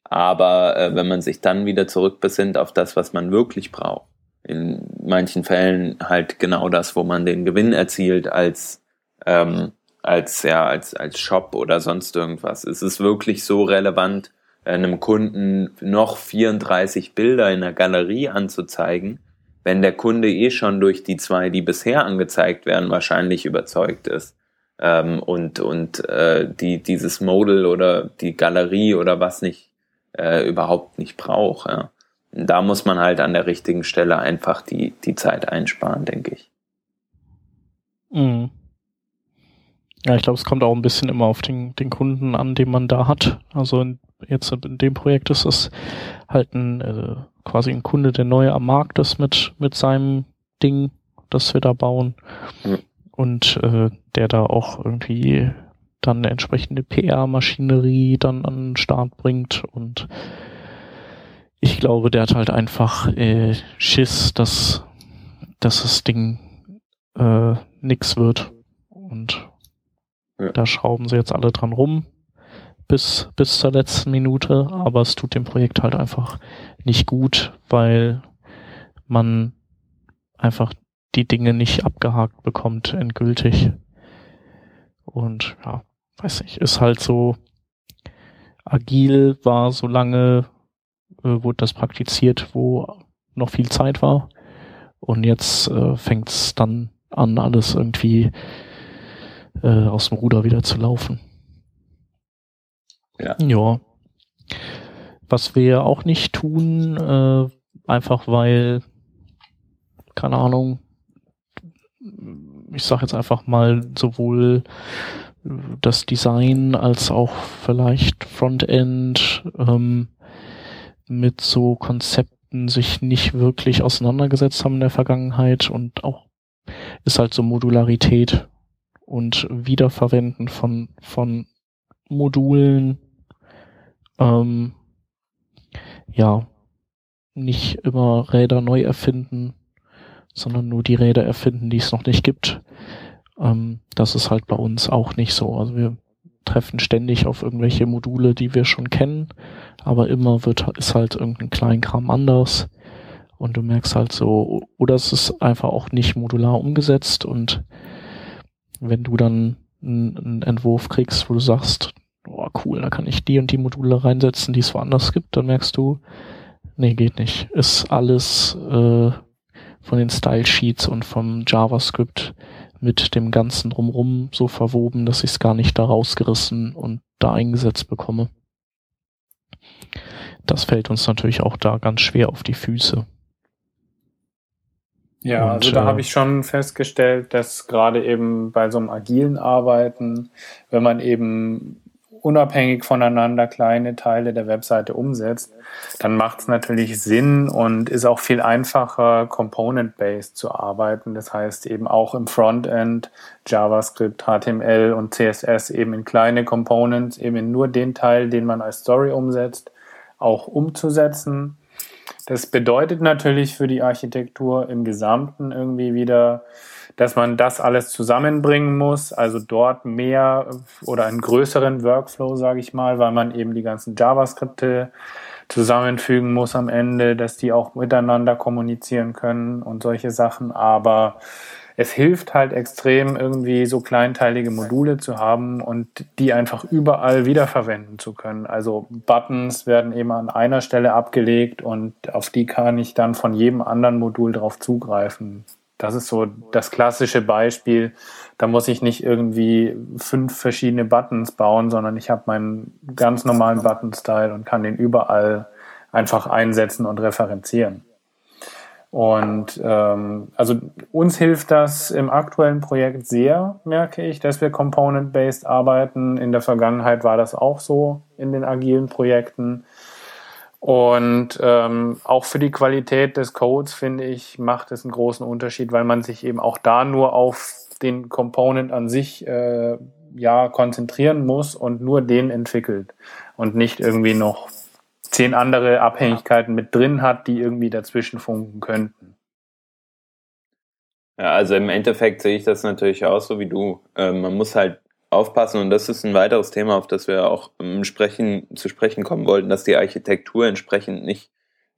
Aber äh, wenn man sich dann wieder zurückbesinnt auf das, was man wirklich braucht, in manchen Fällen halt genau das, wo man den Gewinn erzielt als, ähm, als, ja, als, als Shop oder sonst irgendwas. Es ist wirklich so relevant, einem Kunden noch 34 Bilder in der Galerie anzuzeigen, wenn der Kunde eh schon durch die zwei, die bisher angezeigt werden, wahrscheinlich überzeugt ist ähm, und, und äh, die, dieses Model oder die Galerie oder was nicht äh, überhaupt nicht braucht. Ja. Da muss man halt an der richtigen Stelle einfach die, die Zeit einsparen, denke ich. Mhm. Ja, ich glaube, es kommt auch ein bisschen immer auf den, den Kunden an, den man da hat. Also in jetzt in dem Projekt ist es halt ein äh, quasi ein Kunde, der neu am Markt ist mit, mit seinem Ding, das wir da bauen. Mhm. Und äh, der da auch irgendwie dann eine entsprechende PR-Maschinerie dann an den Start bringt. Und ich glaube, der hat halt einfach äh, Schiss, dass, dass das Ding äh, nix wird. Und ja. da schrauben sie jetzt alle dran rum bis, bis zur letzten Minute, aber es tut dem Projekt halt einfach nicht gut, weil man einfach die Dinge nicht abgehakt bekommt, endgültig. Und ja, weiß nicht, ist halt so, agil war so lange, äh, wurde das praktiziert, wo noch viel Zeit war. Und jetzt äh, fängt es dann an, alles irgendwie äh, aus dem Ruder wieder zu laufen. Ja. ja. Was wir auch nicht tun, äh, einfach weil, keine Ahnung, ich sag jetzt einfach mal sowohl das Design als auch vielleicht Frontend ähm, mit so Konzepten sich nicht wirklich auseinandergesetzt haben in der Vergangenheit und auch ist halt so Modularität und Wiederverwenden von, von Modulen ähm, ja, nicht immer Räder neu erfinden, sondern nur die Räder erfinden, die es noch nicht gibt. Ähm, das ist halt bei uns auch nicht so. Also wir treffen ständig auf irgendwelche Module, die wir schon kennen, aber immer wird ist halt irgendein Kleinkram anders und du merkst halt so, oder es ist einfach auch nicht modular umgesetzt und wenn du dann einen Entwurf kriegst, wo du sagst, oh cool, da kann ich die und die Module reinsetzen, die es woanders gibt, dann merkst du, Nee, geht nicht. Ist alles äh, von den Style Sheets und vom JavaScript mit dem ganzen drumrum so verwoben, dass ich es gar nicht da rausgerissen und da eingesetzt bekomme. Das fällt uns natürlich auch da ganz schwer auf die Füße. Ja, und, also da äh, habe ich schon festgestellt, dass gerade eben bei so einem agilen Arbeiten, wenn man eben unabhängig voneinander kleine Teile der Webseite umsetzt, dann macht es natürlich Sinn und ist auch viel einfacher, component-based zu arbeiten. Das heißt eben auch im Frontend JavaScript, HTML und CSS eben in kleine Components, eben in nur den Teil, den man als Story umsetzt, auch umzusetzen. Das bedeutet natürlich für die Architektur im Gesamten irgendwie wieder, dass man das alles zusammenbringen muss, also dort mehr oder einen größeren Workflow, sage ich mal, weil man eben die ganzen JavaScripte zusammenfügen muss am Ende, dass die auch miteinander kommunizieren können und solche Sachen. Aber es hilft halt extrem, irgendwie so kleinteilige Module zu haben und die einfach überall wiederverwenden zu können. Also Buttons werden eben an einer Stelle abgelegt und auf die kann ich dann von jedem anderen Modul drauf zugreifen. Das ist so das klassische Beispiel. Da muss ich nicht irgendwie fünf verschiedene Buttons bauen, sondern ich habe meinen ganz normalen Button-Style und kann den überall einfach einsetzen und referenzieren. Und ähm, also uns hilft das im aktuellen Projekt sehr, merke ich, dass wir component-based arbeiten. In der Vergangenheit war das auch so in den agilen Projekten. Und ähm, auch für die Qualität des Codes, finde ich, macht es einen großen Unterschied, weil man sich eben auch da nur auf den Component an sich äh, ja konzentrieren muss und nur den entwickelt und nicht irgendwie noch zehn andere Abhängigkeiten mit drin hat, die irgendwie dazwischen funken könnten. Ja, also im Endeffekt sehe ich das natürlich auch so wie du. Ähm, man muss halt aufpassen und das ist ein weiteres Thema, auf das wir auch ähm, sprechen, zu sprechen kommen wollten, dass die Architektur entsprechend nicht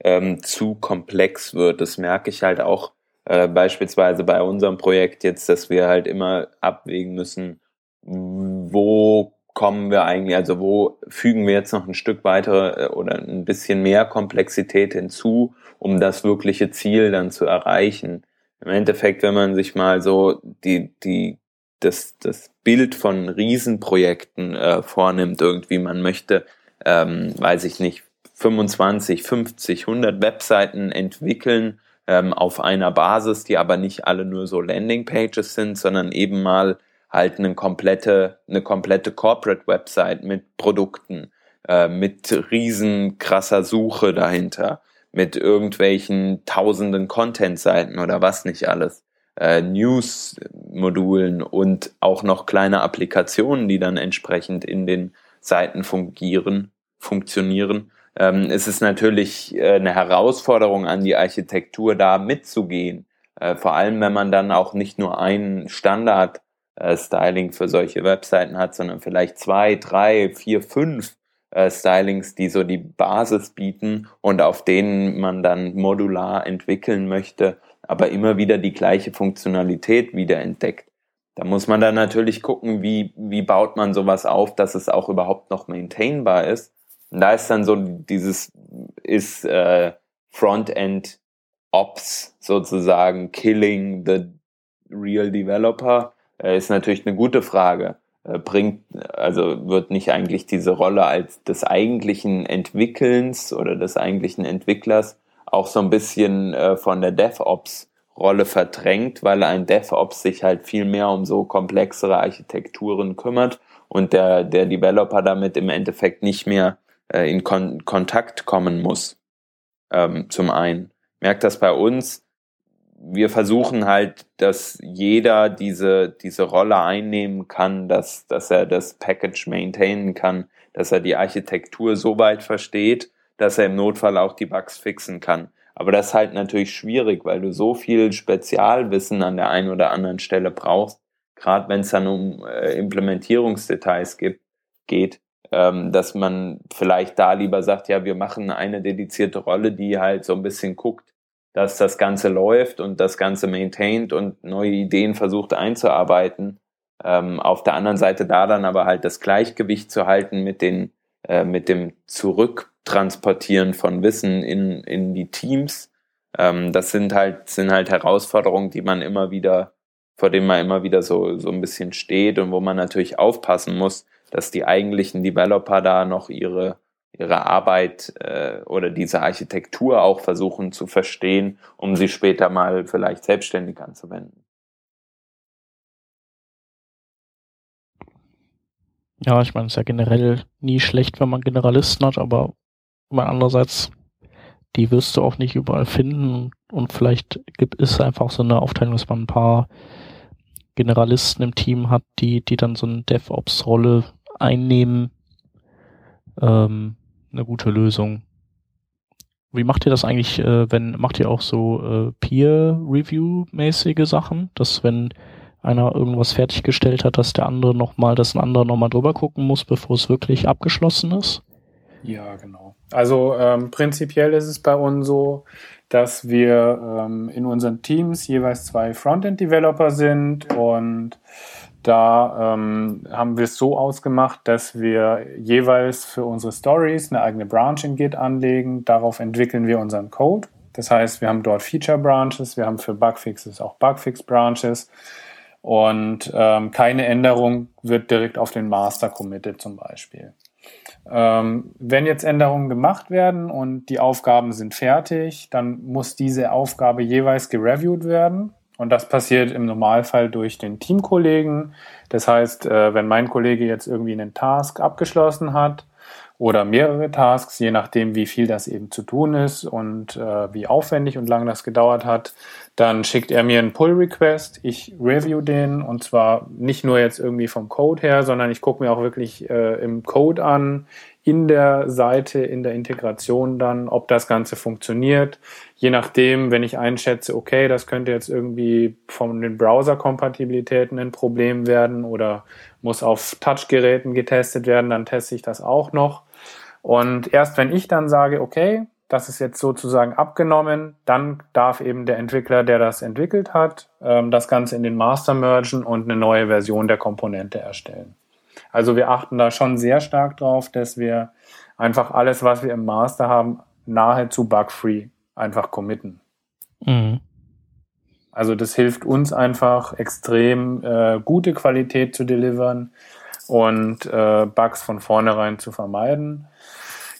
ähm, zu komplex wird. Das merke ich halt auch äh, beispielsweise bei unserem Projekt jetzt, dass wir halt immer abwägen müssen, wo kommen wir eigentlich, also wo fügen wir jetzt noch ein Stück weitere äh, oder ein bisschen mehr Komplexität hinzu, um das wirkliche Ziel dann zu erreichen. Im Endeffekt, wenn man sich mal so die, die, das, das Bild von Riesenprojekten äh, vornimmt, irgendwie, man möchte, ähm, weiß ich nicht, 25, 50, 100 Webseiten entwickeln ähm, auf einer Basis, die aber nicht alle nur so Landingpages sind, sondern eben mal halt eine komplette, eine komplette Corporate Website mit Produkten, äh, mit riesen krasser Suche dahinter, mit irgendwelchen tausenden Content-Seiten oder was nicht alles, äh, News-Modulen und auch noch kleine Applikationen, die dann entsprechend in den Seiten fungieren, funktionieren. Ähm, es ist natürlich äh, eine Herausforderung an die Architektur, da mitzugehen. Äh, vor allem, wenn man dann auch nicht nur einen Standard Styling für solche Webseiten hat, sondern vielleicht zwei, drei, vier, fünf äh, Stylings, die so die Basis bieten und auf denen man dann modular entwickeln möchte, aber immer wieder die gleiche Funktionalität wieder entdeckt. Da muss man dann natürlich gucken, wie, wie baut man sowas auf, dass es auch überhaupt noch maintainbar ist. Und da ist dann so dieses, ist äh, Frontend Ops sozusagen killing the real developer äh, ist natürlich eine gute Frage. Äh, bringt, also wird nicht eigentlich diese Rolle als des eigentlichen Entwickelns oder des eigentlichen Entwicklers auch so ein bisschen äh, von der DevOps Rolle verdrängt, weil ein DevOps sich halt viel mehr um so komplexere Architekturen kümmert und der, der Developer damit im Endeffekt nicht mehr äh, in Kon Kontakt kommen muss. Ähm, zum einen. Merkt das bei uns, wir versuchen halt, dass jeder diese, diese Rolle einnehmen kann, dass, dass er das Package maintainen kann, dass er die Architektur so weit versteht, dass er im Notfall auch die Bugs fixen kann. Aber das ist halt natürlich schwierig, weil du so viel Spezialwissen an der einen oder anderen Stelle brauchst, gerade wenn es dann um äh, Implementierungsdetails gibt, geht, ähm, dass man vielleicht da lieber sagt, ja, wir machen eine dedizierte Rolle, die halt so ein bisschen guckt, dass das Ganze läuft und das Ganze maintained und neue Ideen versucht einzuarbeiten. Ähm, auf der anderen Seite da dann aber halt das Gleichgewicht zu halten mit den äh, mit dem Zurück Transportieren von Wissen in, in die Teams. Ähm, das sind halt, sind halt Herausforderungen, die man immer wieder, vor denen man immer wieder so, so ein bisschen steht und wo man natürlich aufpassen muss, dass die eigentlichen Developer da noch ihre, ihre Arbeit äh, oder diese Architektur auch versuchen zu verstehen, um sie später mal vielleicht selbstständig anzuwenden. Ja, ich meine, es ist ja generell nie schlecht, wenn man Generalisten hat, aber andererseits, die wirst du auch nicht überall finden und vielleicht gibt es einfach so eine Aufteilung, dass man ein paar Generalisten im Team hat, die, die dann so eine DevOps-Rolle einnehmen. Ähm, eine gute Lösung. Wie macht ihr das eigentlich, äh, wenn, macht ihr auch so äh, Peer-Review-mäßige Sachen, dass wenn einer irgendwas fertiggestellt hat, dass der andere nochmal, dass ein anderer nochmal drüber gucken muss, bevor es wirklich abgeschlossen ist? Ja, genau. Also ähm, prinzipiell ist es bei uns so, dass wir ähm, in unseren Teams jeweils zwei Frontend-Developer sind und da ähm, haben wir es so ausgemacht, dass wir jeweils für unsere Stories eine eigene Branch in Git anlegen. Darauf entwickeln wir unseren Code. Das heißt, wir haben dort Feature Branches, wir haben für Bugfixes auch Bugfix Branches und ähm, keine Änderung wird direkt auf den Master committed zum Beispiel. Ähm, wenn jetzt Änderungen gemacht werden und die Aufgaben sind fertig, dann muss diese Aufgabe jeweils gereviewt werden. Und das passiert im Normalfall durch den Teamkollegen. Das heißt, äh, wenn mein Kollege jetzt irgendwie einen Task abgeschlossen hat, oder mehrere Tasks, je nachdem, wie viel das eben zu tun ist und äh, wie aufwendig und lang das gedauert hat. Dann schickt er mir einen Pull-Request, ich review den und zwar nicht nur jetzt irgendwie vom Code her, sondern ich gucke mir auch wirklich äh, im Code an, in der Seite, in der Integration dann, ob das Ganze funktioniert. Je nachdem, wenn ich einschätze, okay, das könnte jetzt irgendwie von den Browser-Kompatibilitäten ein Problem werden oder muss auf Touch-Geräten getestet werden, dann teste ich das auch noch. Und erst wenn ich dann sage, okay, das ist jetzt sozusagen abgenommen, dann darf eben der Entwickler, der das entwickelt hat, ähm, das Ganze in den Master mergen und eine neue Version der Komponente erstellen. Also wir achten da schon sehr stark drauf, dass wir einfach alles, was wir im Master haben, nahezu bugfree einfach committen. Mhm. Also das hilft uns einfach extrem äh, gute Qualität zu delivern und äh, Bugs von vornherein zu vermeiden.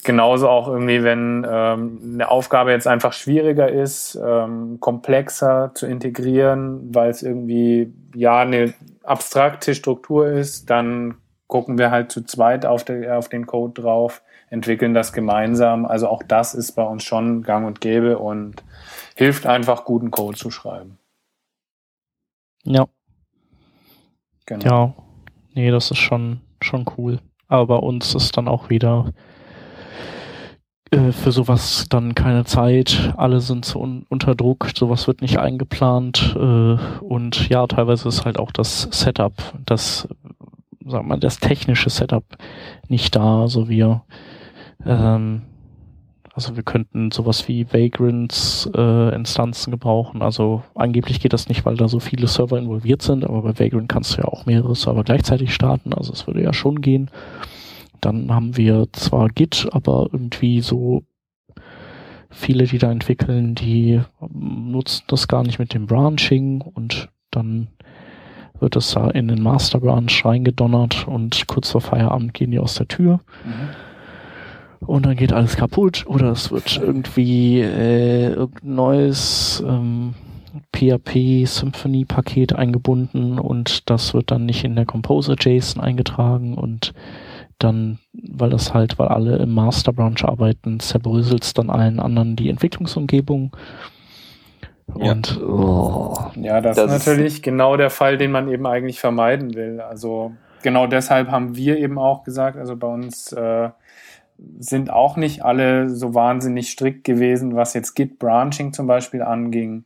Genauso auch irgendwie, wenn ähm, eine Aufgabe jetzt einfach schwieriger ist, ähm, komplexer zu integrieren, weil es irgendwie ja eine abstrakte Struktur ist, dann gucken wir halt zu zweit auf, der, auf den Code drauf, entwickeln das gemeinsam. Also auch das ist bei uns schon gang und gäbe und hilft einfach, guten Code zu schreiben. Ja. Genau. Ja, nee, das ist schon, schon cool. Aber bei uns ist dann auch wieder äh, für sowas dann keine Zeit. Alle sind so un unter Druck, sowas wird nicht eingeplant. Äh, und ja, teilweise ist halt auch das Setup, das, sagen wir das technische Setup nicht da, so wir ähm, also wir könnten sowas wie Vagrants äh, Instanzen gebrauchen. Also angeblich geht das nicht, weil da so viele Server involviert sind, aber bei Vagrant kannst du ja auch mehrere Server gleichzeitig starten. Also es würde ja schon gehen. Dann haben wir zwar Git, aber irgendwie so viele, die da entwickeln, die nutzen das gar nicht mit dem Branching und dann wird es da in den Master Branch reingedonnert und kurz vor Feierabend gehen die aus der Tür. Mhm und dann geht alles kaputt oder es wird irgendwie äh, irgendein neues ähm, PHP Symphony Paket eingebunden und das wird dann nicht in der Composer JSON eingetragen und dann, weil das halt, weil alle im Master Branch arbeiten, zerbröselt es dann allen anderen die Entwicklungsumgebung. Und ja, oh, ja das, das ist natürlich genau der Fall, den man eben eigentlich vermeiden will. Also genau deshalb haben wir eben auch gesagt, also bei uns äh, sind auch nicht alle so wahnsinnig strikt gewesen, was jetzt Git Branching zum Beispiel anging.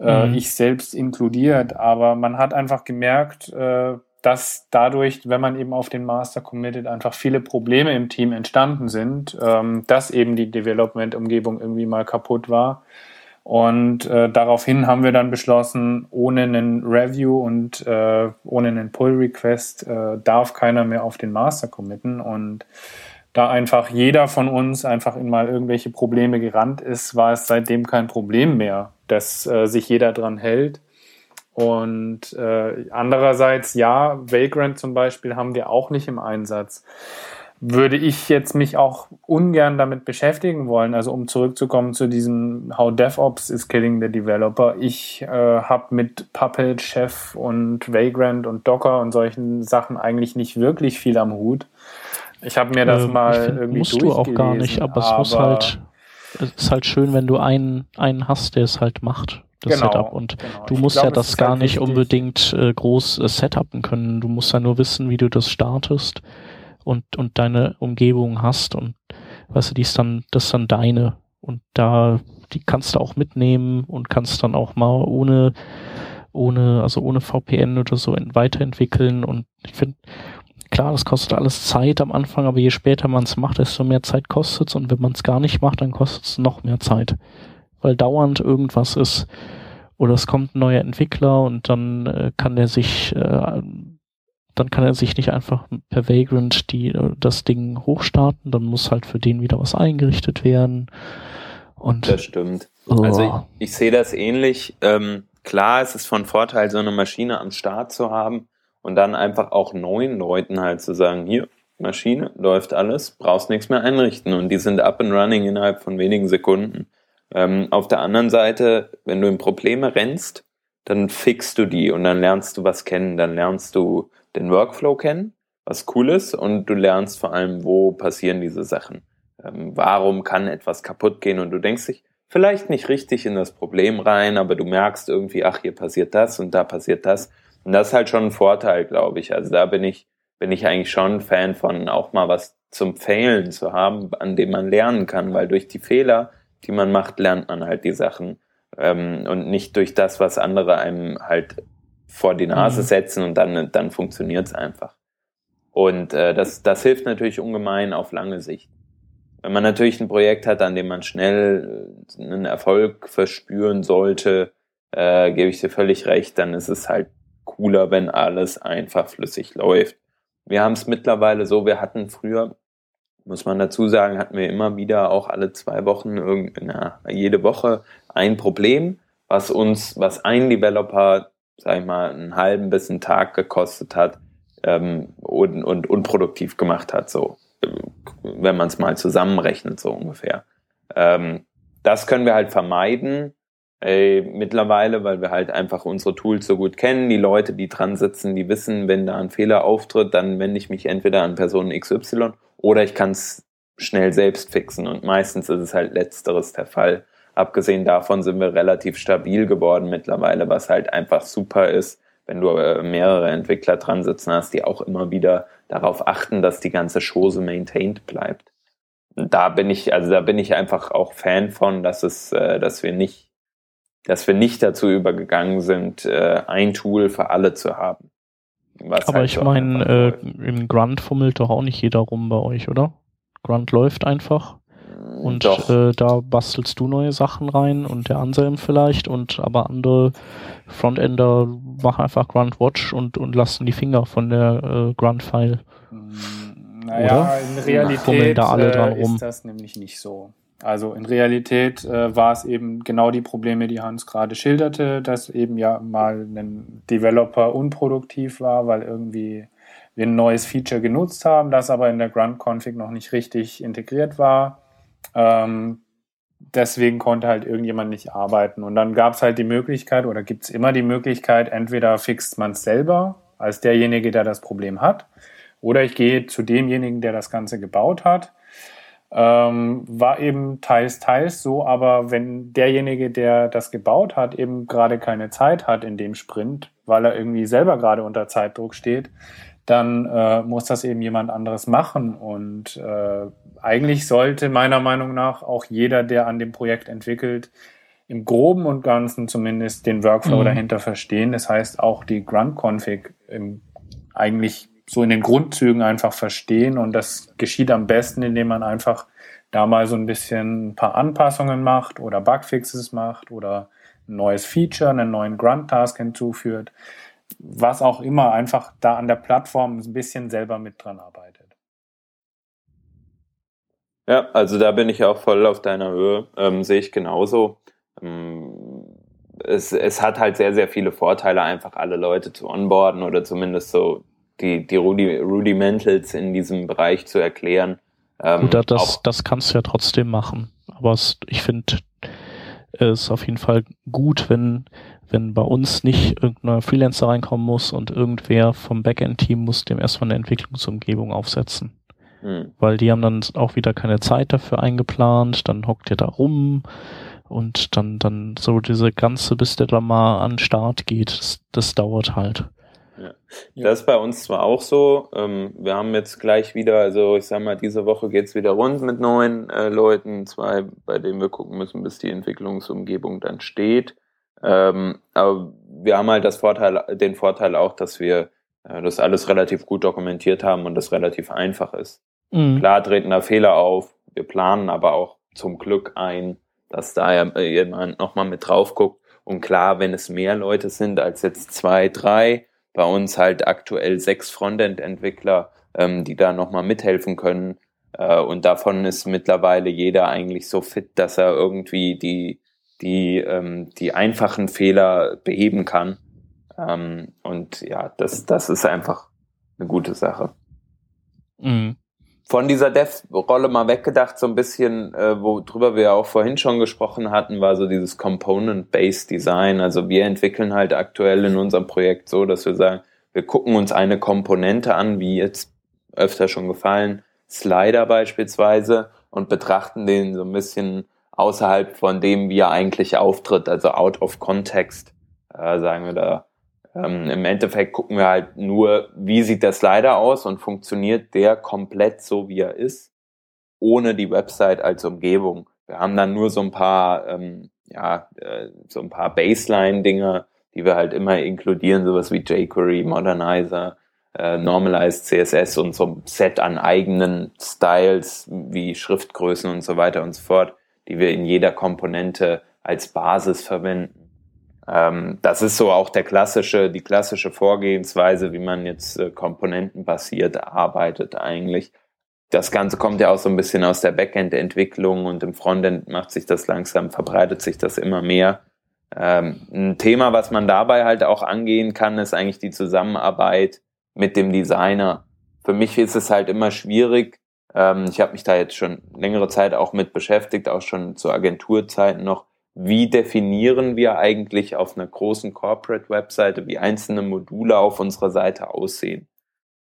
Äh, mhm. ich selbst inkludiert, aber man hat einfach gemerkt, äh, dass dadurch, wenn man eben auf den Master committed, einfach viele Probleme im Team entstanden sind, ähm, dass eben die Development-Umgebung irgendwie mal kaputt war. Und äh, daraufhin haben wir dann beschlossen, ohne einen Review und äh, ohne einen Pull-Request äh, darf keiner mehr auf den Master committen. Und da einfach jeder von uns einfach in mal irgendwelche Probleme gerannt ist, war es seitdem kein Problem mehr, dass äh, sich jeder dran hält. Und äh, andererseits, ja, Vagrant zum Beispiel haben wir auch nicht im Einsatz. Würde ich jetzt mich auch ungern damit beschäftigen wollen, also um zurückzukommen zu diesem How DevOps is killing the developer. Ich äh, habe mit Puppet, Chef und Vagrant und Docker und solchen Sachen eigentlich nicht wirklich viel am Hut. Ich habe mir das ähm, mal irgendwie musst du auch gar nicht, aber, aber es muss halt, es ist halt schön, wenn du einen, einen hast, der es halt macht das genau, Setup. Und genau. du musst glaub, ja das gar halt nicht unbedingt äh, groß äh, setupen können. Du musst ja nur wissen, wie du das startest und, und deine Umgebung hast und weißt du, die ist dann, das ist dann deine. Und da, die kannst du auch mitnehmen und kannst dann auch mal ohne, ohne, also ohne VPN oder so weiterentwickeln. Und ich finde, klar, das kostet alles Zeit am Anfang, aber je später man es macht, desto mehr Zeit kostet es. Und wenn man es gar nicht macht, dann kostet es noch mehr Zeit weil dauernd irgendwas ist. Oder es kommt ein neuer Entwickler und dann äh, kann er sich, äh, dann kann er sich nicht einfach per Vagrant die, das Ding hochstarten, dann muss halt für den wieder was eingerichtet werden. Und, das stimmt. Oh. Also ich, ich sehe das ähnlich. Ähm, klar, es ist von Vorteil, so eine Maschine am Start zu haben und dann einfach auch neuen Leuten halt zu sagen, hier, Maschine, läuft alles, brauchst nichts mehr einrichten und die sind up and running innerhalb von wenigen Sekunden. Ähm, auf der anderen Seite, wenn du in Probleme rennst, dann fixst du die und dann lernst du was kennen. Dann lernst du den Workflow kennen, was cool ist, und du lernst vor allem, wo passieren diese Sachen. Ähm, warum kann etwas kaputt gehen? Und du denkst dich vielleicht nicht richtig in das Problem rein, aber du merkst irgendwie, ach, hier passiert das und da passiert das. Und das ist halt schon ein Vorteil, glaube ich. Also da bin ich, bin ich eigentlich schon Fan von, auch mal was zum Failen zu haben, an dem man lernen kann, weil durch die Fehler die man macht, lernt man halt die Sachen. Ähm, und nicht durch das, was andere einem halt vor die Nase mhm. setzen und dann, dann funktioniert es einfach. Und äh, das, das hilft natürlich ungemein auf lange Sicht. Wenn man natürlich ein Projekt hat, an dem man schnell äh, einen Erfolg verspüren sollte, äh, gebe ich dir völlig recht, dann ist es halt cooler, wenn alles einfach flüssig läuft. Wir haben es mittlerweile so, wir hatten früher muss man dazu sagen, hatten wir immer wieder auch alle zwei Wochen, na, jede Woche ein Problem, was uns, was ein Developer, sag ich mal, einen halben bis einen Tag gekostet hat ähm, und, und unproduktiv gemacht hat, so, wenn man es mal zusammenrechnet, so ungefähr. Ähm, das können wir halt vermeiden, äh, mittlerweile, weil wir halt einfach unsere Tools so gut kennen. Die Leute, die dran sitzen, die wissen, wenn da ein Fehler auftritt, dann wende ich mich entweder an Person XY oder ich kann es schnell selbst fixen. Und meistens ist es halt letzteres der Fall. Abgesehen davon sind wir relativ stabil geworden mittlerweile, was halt einfach super ist, wenn du äh, mehrere Entwickler dran sitzen hast, die auch immer wieder darauf achten, dass die ganze Chose maintained bleibt. Da bin ich, also da bin ich einfach auch Fan von, dass es, äh, dass wir nicht, dass wir nicht dazu übergegangen sind, äh, ein Tool für alle zu haben. Was Aber halt ich meine, äh, im Grunt fummelt doch auch nicht jeder rum bei euch, oder? Grunt läuft einfach. Und äh, da bastelst du neue Sachen rein und der Anselm vielleicht und aber andere Frontender machen einfach Grunt Watch und, und lassen die Finger von der äh, Grunt-File. Naja, Oder? in Realität da alle dran äh, rum. ist das nämlich nicht so. Also in Realität äh, war es eben genau die Probleme, die Hans gerade schilderte, dass eben ja mal ein Developer unproduktiv war, weil irgendwie wir ein neues Feature genutzt haben, das aber in der Grunt-Config noch nicht richtig integriert war. Ähm, deswegen konnte halt irgendjemand nicht arbeiten. Und dann gab es halt die Möglichkeit oder gibt es immer die Möglichkeit, entweder fixt man es selber als derjenige, der das Problem hat, oder ich gehe zu demjenigen, der das Ganze gebaut hat ähm, war eben teils, teils so, aber wenn derjenige, der das gebaut hat, eben gerade keine Zeit hat in dem Sprint, weil er irgendwie selber gerade unter Zeitdruck steht, dann äh, muss das eben jemand anderes machen. Und äh, eigentlich sollte meiner Meinung nach auch jeder, der an dem Projekt entwickelt, im Groben und Ganzen zumindest den Workflow mhm. dahinter verstehen. Das heißt auch die Grunt-Config eigentlich so in den Grundzügen einfach verstehen. Und das geschieht am besten, indem man einfach da mal so ein bisschen ein paar Anpassungen macht oder Bugfixes macht oder ein neues Feature, einen neuen Grunt-Task hinzuführt. Was auch immer, einfach da an der Plattform ein bisschen selber mit dran arbeitet. Ja, also da bin ich auch voll auf deiner Höhe, ähm, sehe ich genauso. Ähm, es, es hat halt sehr, sehr viele Vorteile, einfach alle Leute zu onboarden oder zumindest so die, die Rudi Rudimentals in diesem Bereich zu erklären. Ähm, Gut, das, das kannst du ja trotzdem machen. Aber es, ich finde es auf jeden Fall gut, wenn, wenn bei uns nicht irgendein Freelancer reinkommen muss und irgendwer vom Backend-Team muss dem erstmal eine Entwicklungsumgebung aufsetzen. Hm. Weil die haben dann auch wieder keine Zeit dafür eingeplant, dann hockt ihr da rum und dann, dann so diese ganze, bis der da mal an den Start geht, das, das dauert halt. Ja. Das ist bei uns zwar auch so. Ähm, wir haben jetzt gleich wieder, also ich sag mal, diese Woche geht's wieder rund mit neuen äh, Leuten, zwei, bei denen wir gucken müssen, bis die Entwicklungsumgebung dann steht. Ähm, aber wir haben halt das Vorteil, den Vorteil auch, dass wir äh, das alles relativ gut dokumentiert haben und das relativ einfach ist. Mhm. Klar treten da Fehler auf, wir planen aber auch zum Glück ein, dass da ja jemand nochmal mit drauf guckt. Und klar, wenn es mehr Leute sind als jetzt zwei, drei, bei uns halt aktuell sechs Frontend-Entwickler, ähm, die da nochmal mithelfen können. Äh, und davon ist mittlerweile jeder eigentlich so fit, dass er irgendwie die, die, ähm, die einfachen Fehler beheben kann. Ähm, und ja, das, das ist einfach eine gute Sache. Mhm von dieser Dev-Rolle mal weggedacht, so ein bisschen, äh, worüber wir ja auch vorhin schon gesprochen hatten, war so dieses Component-Based Design. Also wir entwickeln halt aktuell in unserem Projekt so, dass wir sagen, wir gucken uns eine Komponente an, wie jetzt öfter schon gefallen, Slider beispielsweise, und betrachten den so ein bisschen außerhalb von dem, wie er eigentlich auftritt, also out of context, äh, sagen wir da ähm, Im Endeffekt gucken wir halt nur, wie sieht der Slider aus und funktioniert der komplett so, wie er ist, ohne die Website als Umgebung. Wir haben dann nur so ein paar, ähm, ja, äh, so ein paar Baseline-Dinge, die wir halt immer inkludieren, sowas wie jQuery, Modernizer, äh, Normalized CSS und so ein Set an eigenen Styles wie Schriftgrößen und so weiter und so fort, die wir in jeder Komponente als Basis verwenden. Ähm, das ist so auch der klassische, die klassische Vorgehensweise, wie man jetzt äh, komponentenbasiert arbeitet eigentlich. Das Ganze kommt ja auch so ein bisschen aus der Backend-Entwicklung und im Frontend macht sich das langsam, verbreitet sich das immer mehr. Ähm, ein Thema, was man dabei halt auch angehen kann, ist eigentlich die Zusammenarbeit mit dem Designer. Für mich ist es halt immer schwierig. Ähm, ich habe mich da jetzt schon längere Zeit auch mit beschäftigt, auch schon zu Agenturzeiten noch wie definieren wir eigentlich auf einer großen Corporate-Webseite, wie einzelne Module auf unserer Seite aussehen.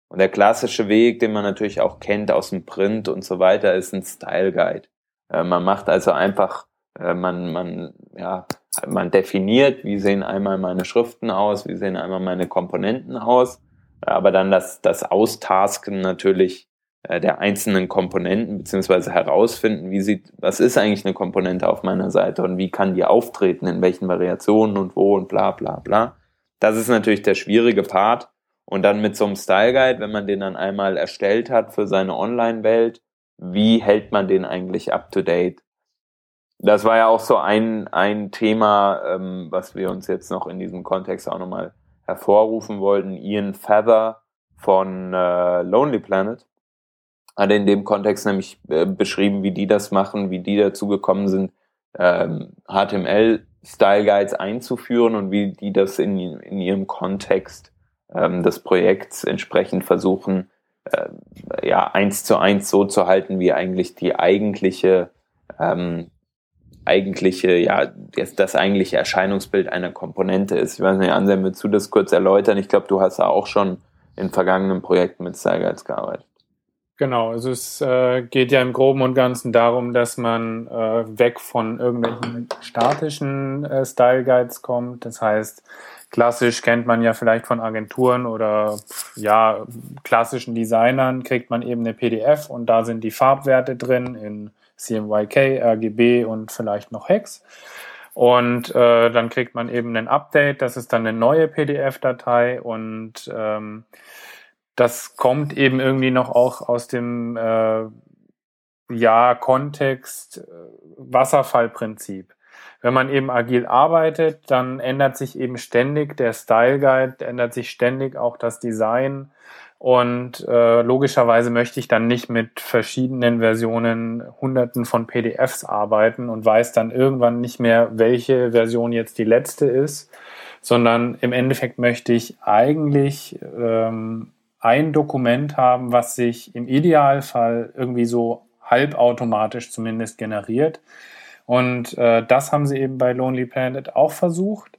Und der klassische Weg, den man natürlich auch kennt aus dem Print und so weiter, ist ein Style Guide. Äh, man macht also einfach, äh, man, man, ja, man definiert, wie sehen einmal meine Schriften aus, wie sehen einmal meine Komponenten aus, aber dann das, das Austasken natürlich der einzelnen Komponenten beziehungsweise herausfinden, wie sieht, was ist eigentlich eine Komponente auf meiner Seite und wie kann die auftreten, in welchen Variationen und wo und bla bla bla. Das ist natürlich der schwierige Part. Und dann mit so einem Style Guide, wenn man den dann einmal erstellt hat für seine Online-Welt, wie hält man den eigentlich up to date? Das war ja auch so ein, ein Thema, ähm, was wir uns jetzt noch in diesem Kontext auch nochmal hervorrufen wollten. Ian Feather von äh, Lonely Planet hat in dem Kontext nämlich äh, beschrieben, wie die das machen, wie die dazu gekommen sind, ähm, HTML-Style Guides einzuführen und wie die das in, in ihrem Kontext ähm, des Projekts entsprechend versuchen, äh, ja, eins zu eins so zu halten, wie eigentlich die eigentliche, ähm, eigentliche, ja, das, das eigentliche Erscheinungsbild einer Komponente ist. Ich weiß nicht, Anselm, willst du das kurz erläutern? Ich glaube, du hast ja auch schon in vergangenen Projekten mit Style Guides gearbeitet. Genau, also es äh, geht ja im Groben und Ganzen darum, dass man äh, weg von irgendwelchen statischen äh, Style Guides kommt. Das heißt, klassisch kennt man ja vielleicht von Agenturen oder ja klassischen Designern kriegt man eben eine PDF und da sind die Farbwerte drin in CMYK, RGB und vielleicht noch Hex. Und äh, dann kriegt man eben ein Update, das ist dann eine neue PDF-Datei und ähm, das kommt eben irgendwie noch auch aus dem äh, ja, Kontext äh, Wasserfallprinzip. wenn man eben agil arbeitet, dann ändert sich eben ständig der Style Guide, ändert sich ständig auch das Design. Und äh, logischerweise möchte ich dann nicht mit verschiedenen Versionen, hunderten von PDFs arbeiten und weiß dann irgendwann nicht mehr, welche Version jetzt die letzte ist, sondern im Endeffekt möchte ich eigentlich ähm, ein Dokument haben, was sich im Idealfall irgendwie so halbautomatisch zumindest generiert. Und äh, das haben sie eben bei Lonely Planet auch versucht.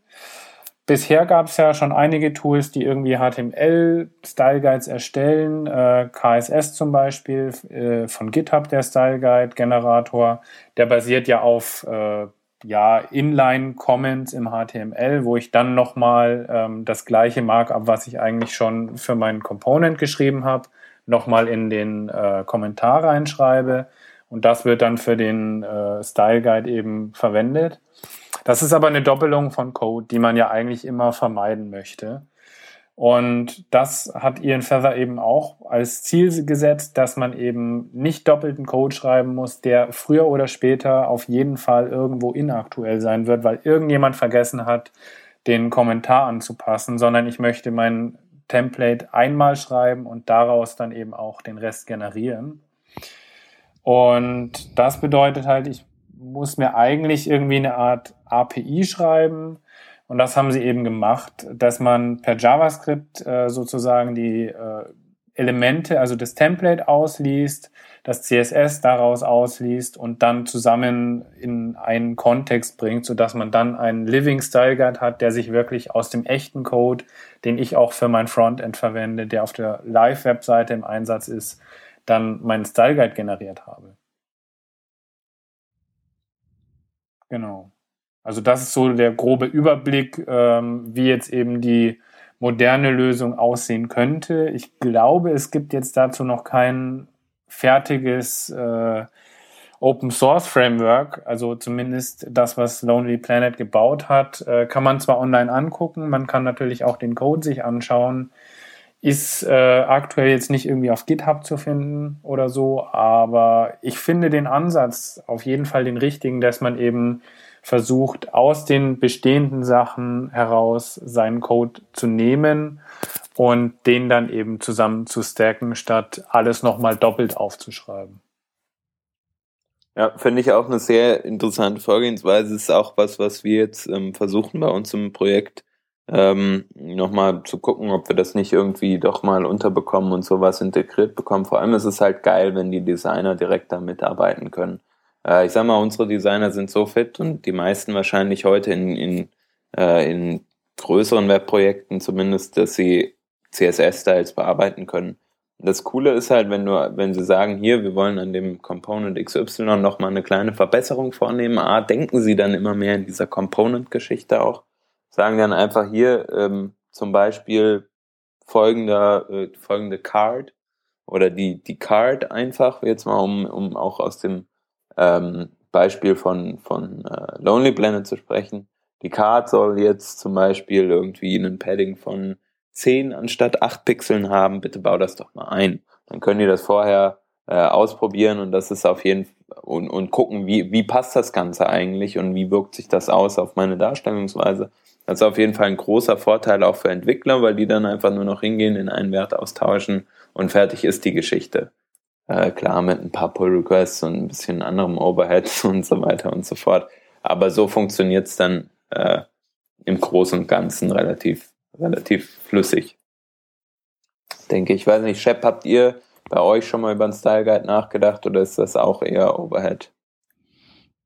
Bisher gab es ja schon einige Tools, die irgendwie HTML Style Guides erstellen, äh, KSS zum Beispiel äh, von GitHub der Style Guide Generator, der basiert ja auf äh, ja Inline Comments im HTML, wo ich dann nochmal ähm, das gleiche Markup, was ich eigentlich schon für meinen Component geschrieben habe, nochmal in den äh, Kommentar reinschreibe und das wird dann für den äh, Style Guide eben verwendet. Das ist aber eine Doppelung von Code, die man ja eigentlich immer vermeiden möchte. Und das hat Ian Feather eben auch als Ziel gesetzt, dass man eben nicht doppelten Code schreiben muss, der früher oder später auf jeden Fall irgendwo inaktuell sein wird, weil irgendjemand vergessen hat, den Kommentar anzupassen, sondern ich möchte mein Template einmal schreiben und daraus dann eben auch den Rest generieren. Und das bedeutet halt, ich muss mir eigentlich irgendwie eine Art API schreiben. Und das haben sie eben gemacht, dass man per JavaScript äh, sozusagen die äh, Elemente, also das Template ausliest, das CSS daraus ausliest und dann zusammen in einen Kontext bringt, so dass man dann einen Living Style Guide hat, der sich wirklich aus dem echten Code, den ich auch für mein Frontend verwende, der auf der Live-Webseite im Einsatz ist, dann meinen Style Guide generiert habe. Genau. Also das ist so der grobe Überblick, ähm, wie jetzt eben die moderne Lösung aussehen könnte. Ich glaube, es gibt jetzt dazu noch kein fertiges äh, Open Source Framework, also zumindest das, was Lonely Planet gebaut hat, äh, kann man zwar online angucken, man kann natürlich auch den Code sich anschauen, ist äh, aktuell jetzt nicht irgendwie auf GitHub zu finden oder so, aber ich finde den Ansatz auf jeden Fall den richtigen, dass man eben versucht, aus den bestehenden Sachen heraus seinen Code zu nehmen und den dann eben zusammen zu stacken, statt alles nochmal doppelt aufzuschreiben. Ja, finde ich auch eine sehr interessante Vorgehensweise. Ist auch was, was wir jetzt ähm, versuchen bei uns im Projekt ähm, nochmal zu gucken, ob wir das nicht irgendwie doch mal unterbekommen und sowas integriert bekommen. Vor allem ist es halt geil, wenn die Designer direkt da mitarbeiten können. Äh, ich sag mal, unsere Designer sind so fit und die meisten wahrscheinlich heute in, in, äh, in größeren Webprojekten zumindest, dass sie CSS-Styles bearbeiten können. Das Coole ist halt, wenn du, wenn sie sagen, hier, wir wollen an dem Component XY nochmal eine kleine Verbesserung vornehmen, A, denken sie dann immer mehr in dieser Component-Geschichte auch sagen dann einfach hier ähm, zum Beispiel folgender, äh, folgende Card oder die, die Card einfach, jetzt mal um, um auch aus dem ähm, Beispiel von, von äh, Lonely Planet zu sprechen. Die Card soll jetzt zum Beispiel irgendwie einen Padding von 10 anstatt 8 Pixeln haben. Bitte bau das doch mal ein. Dann können die das vorher äh, ausprobieren und das ist auf jeden und, und gucken, wie, wie passt das Ganze eigentlich und wie wirkt sich das aus auf meine Darstellungsweise. Das ist auf jeden Fall ein großer Vorteil auch für Entwickler, weil die dann einfach nur noch hingehen, in einen Wert austauschen und fertig ist die Geschichte. Äh, klar, mit ein paar Pull-Requests und ein bisschen anderem Overhead und so weiter und so fort. Aber so funktioniert's dann äh, im Großen und Ganzen relativ, relativ flüssig. Denke ich. Weiß nicht, Shep, habt ihr bei euch schon mal über den Style Guide nachgedacht oder ist das auch eher Overhead?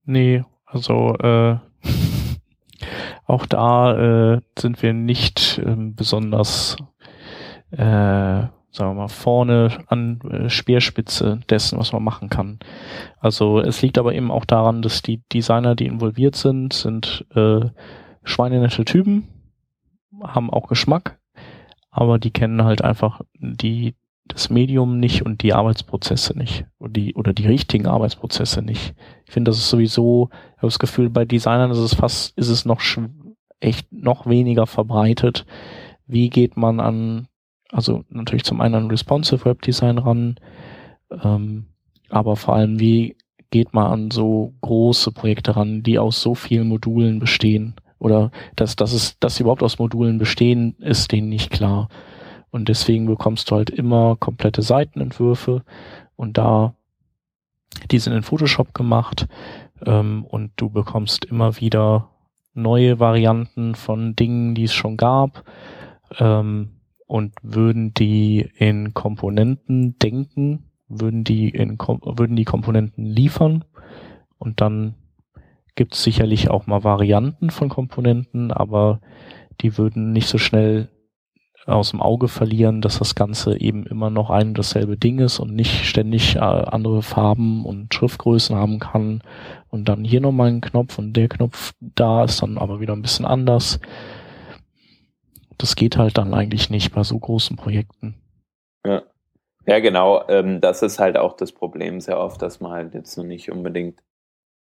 Nee, also äh, auch da äh, sind wir nicht äh, besonders, äh, sagen wir mal, vorne an äh, Speerspitze dessen, was man machen kann. Also es liegt aber eben auch daran, dass die Designer, die involviert sind, sind äh, schweinenette Typen, haben auch Geschmack, aber die kennen halt einfach die das Medium nicht und die Arbeitsprozesse nicht oder die, oder die richtigen Arbeitsprozesse nicht. Ich finde, das ist sowieso, ich habe das Gefühl, bei Designern ist es fast, ist es noch echt noch weniger verbreitet. Wie geht man an, also natürlich zum einen an Responsive Web Design ran, ähm, aber vor allem wie geht mal an so große Projekte ran, die aus so vielen Modulen bestehen. Oder dass, dass, es, dass sie überhaupt aus Modulen bestehen, ist denen nicht klar. Und deswegen bekommst du halt immer komplette Seitenentwürfe und da, die sind in Photoshop gemacht ähm, und du bekommst immer wieder neue Varianten von Dingen, die es schon gab ähm, und würden die in Komponenten denken, würden die in würden die Komponenten liefern? Und dann gibt es sicherlich auch mal Varianten von Komponenten, aber die würden nicht so schnell aus dem Auge verlieren, dass das Ganze eben immer noch ein und dasselbe Ding ist und nicht ständig äh, andere Farben und Schriftgrößen haben kann. Und dann hier nochmal ein Knopf und der Knopf da ist dann aber wieder ein bisschen anders. Das geht halt dann eigentlich nicht bei so großen Projekten. Ja, ja genau. Ähm, das ist halt auch das Problem sehr oft, dass man halt jetzt noch nicht unbedingt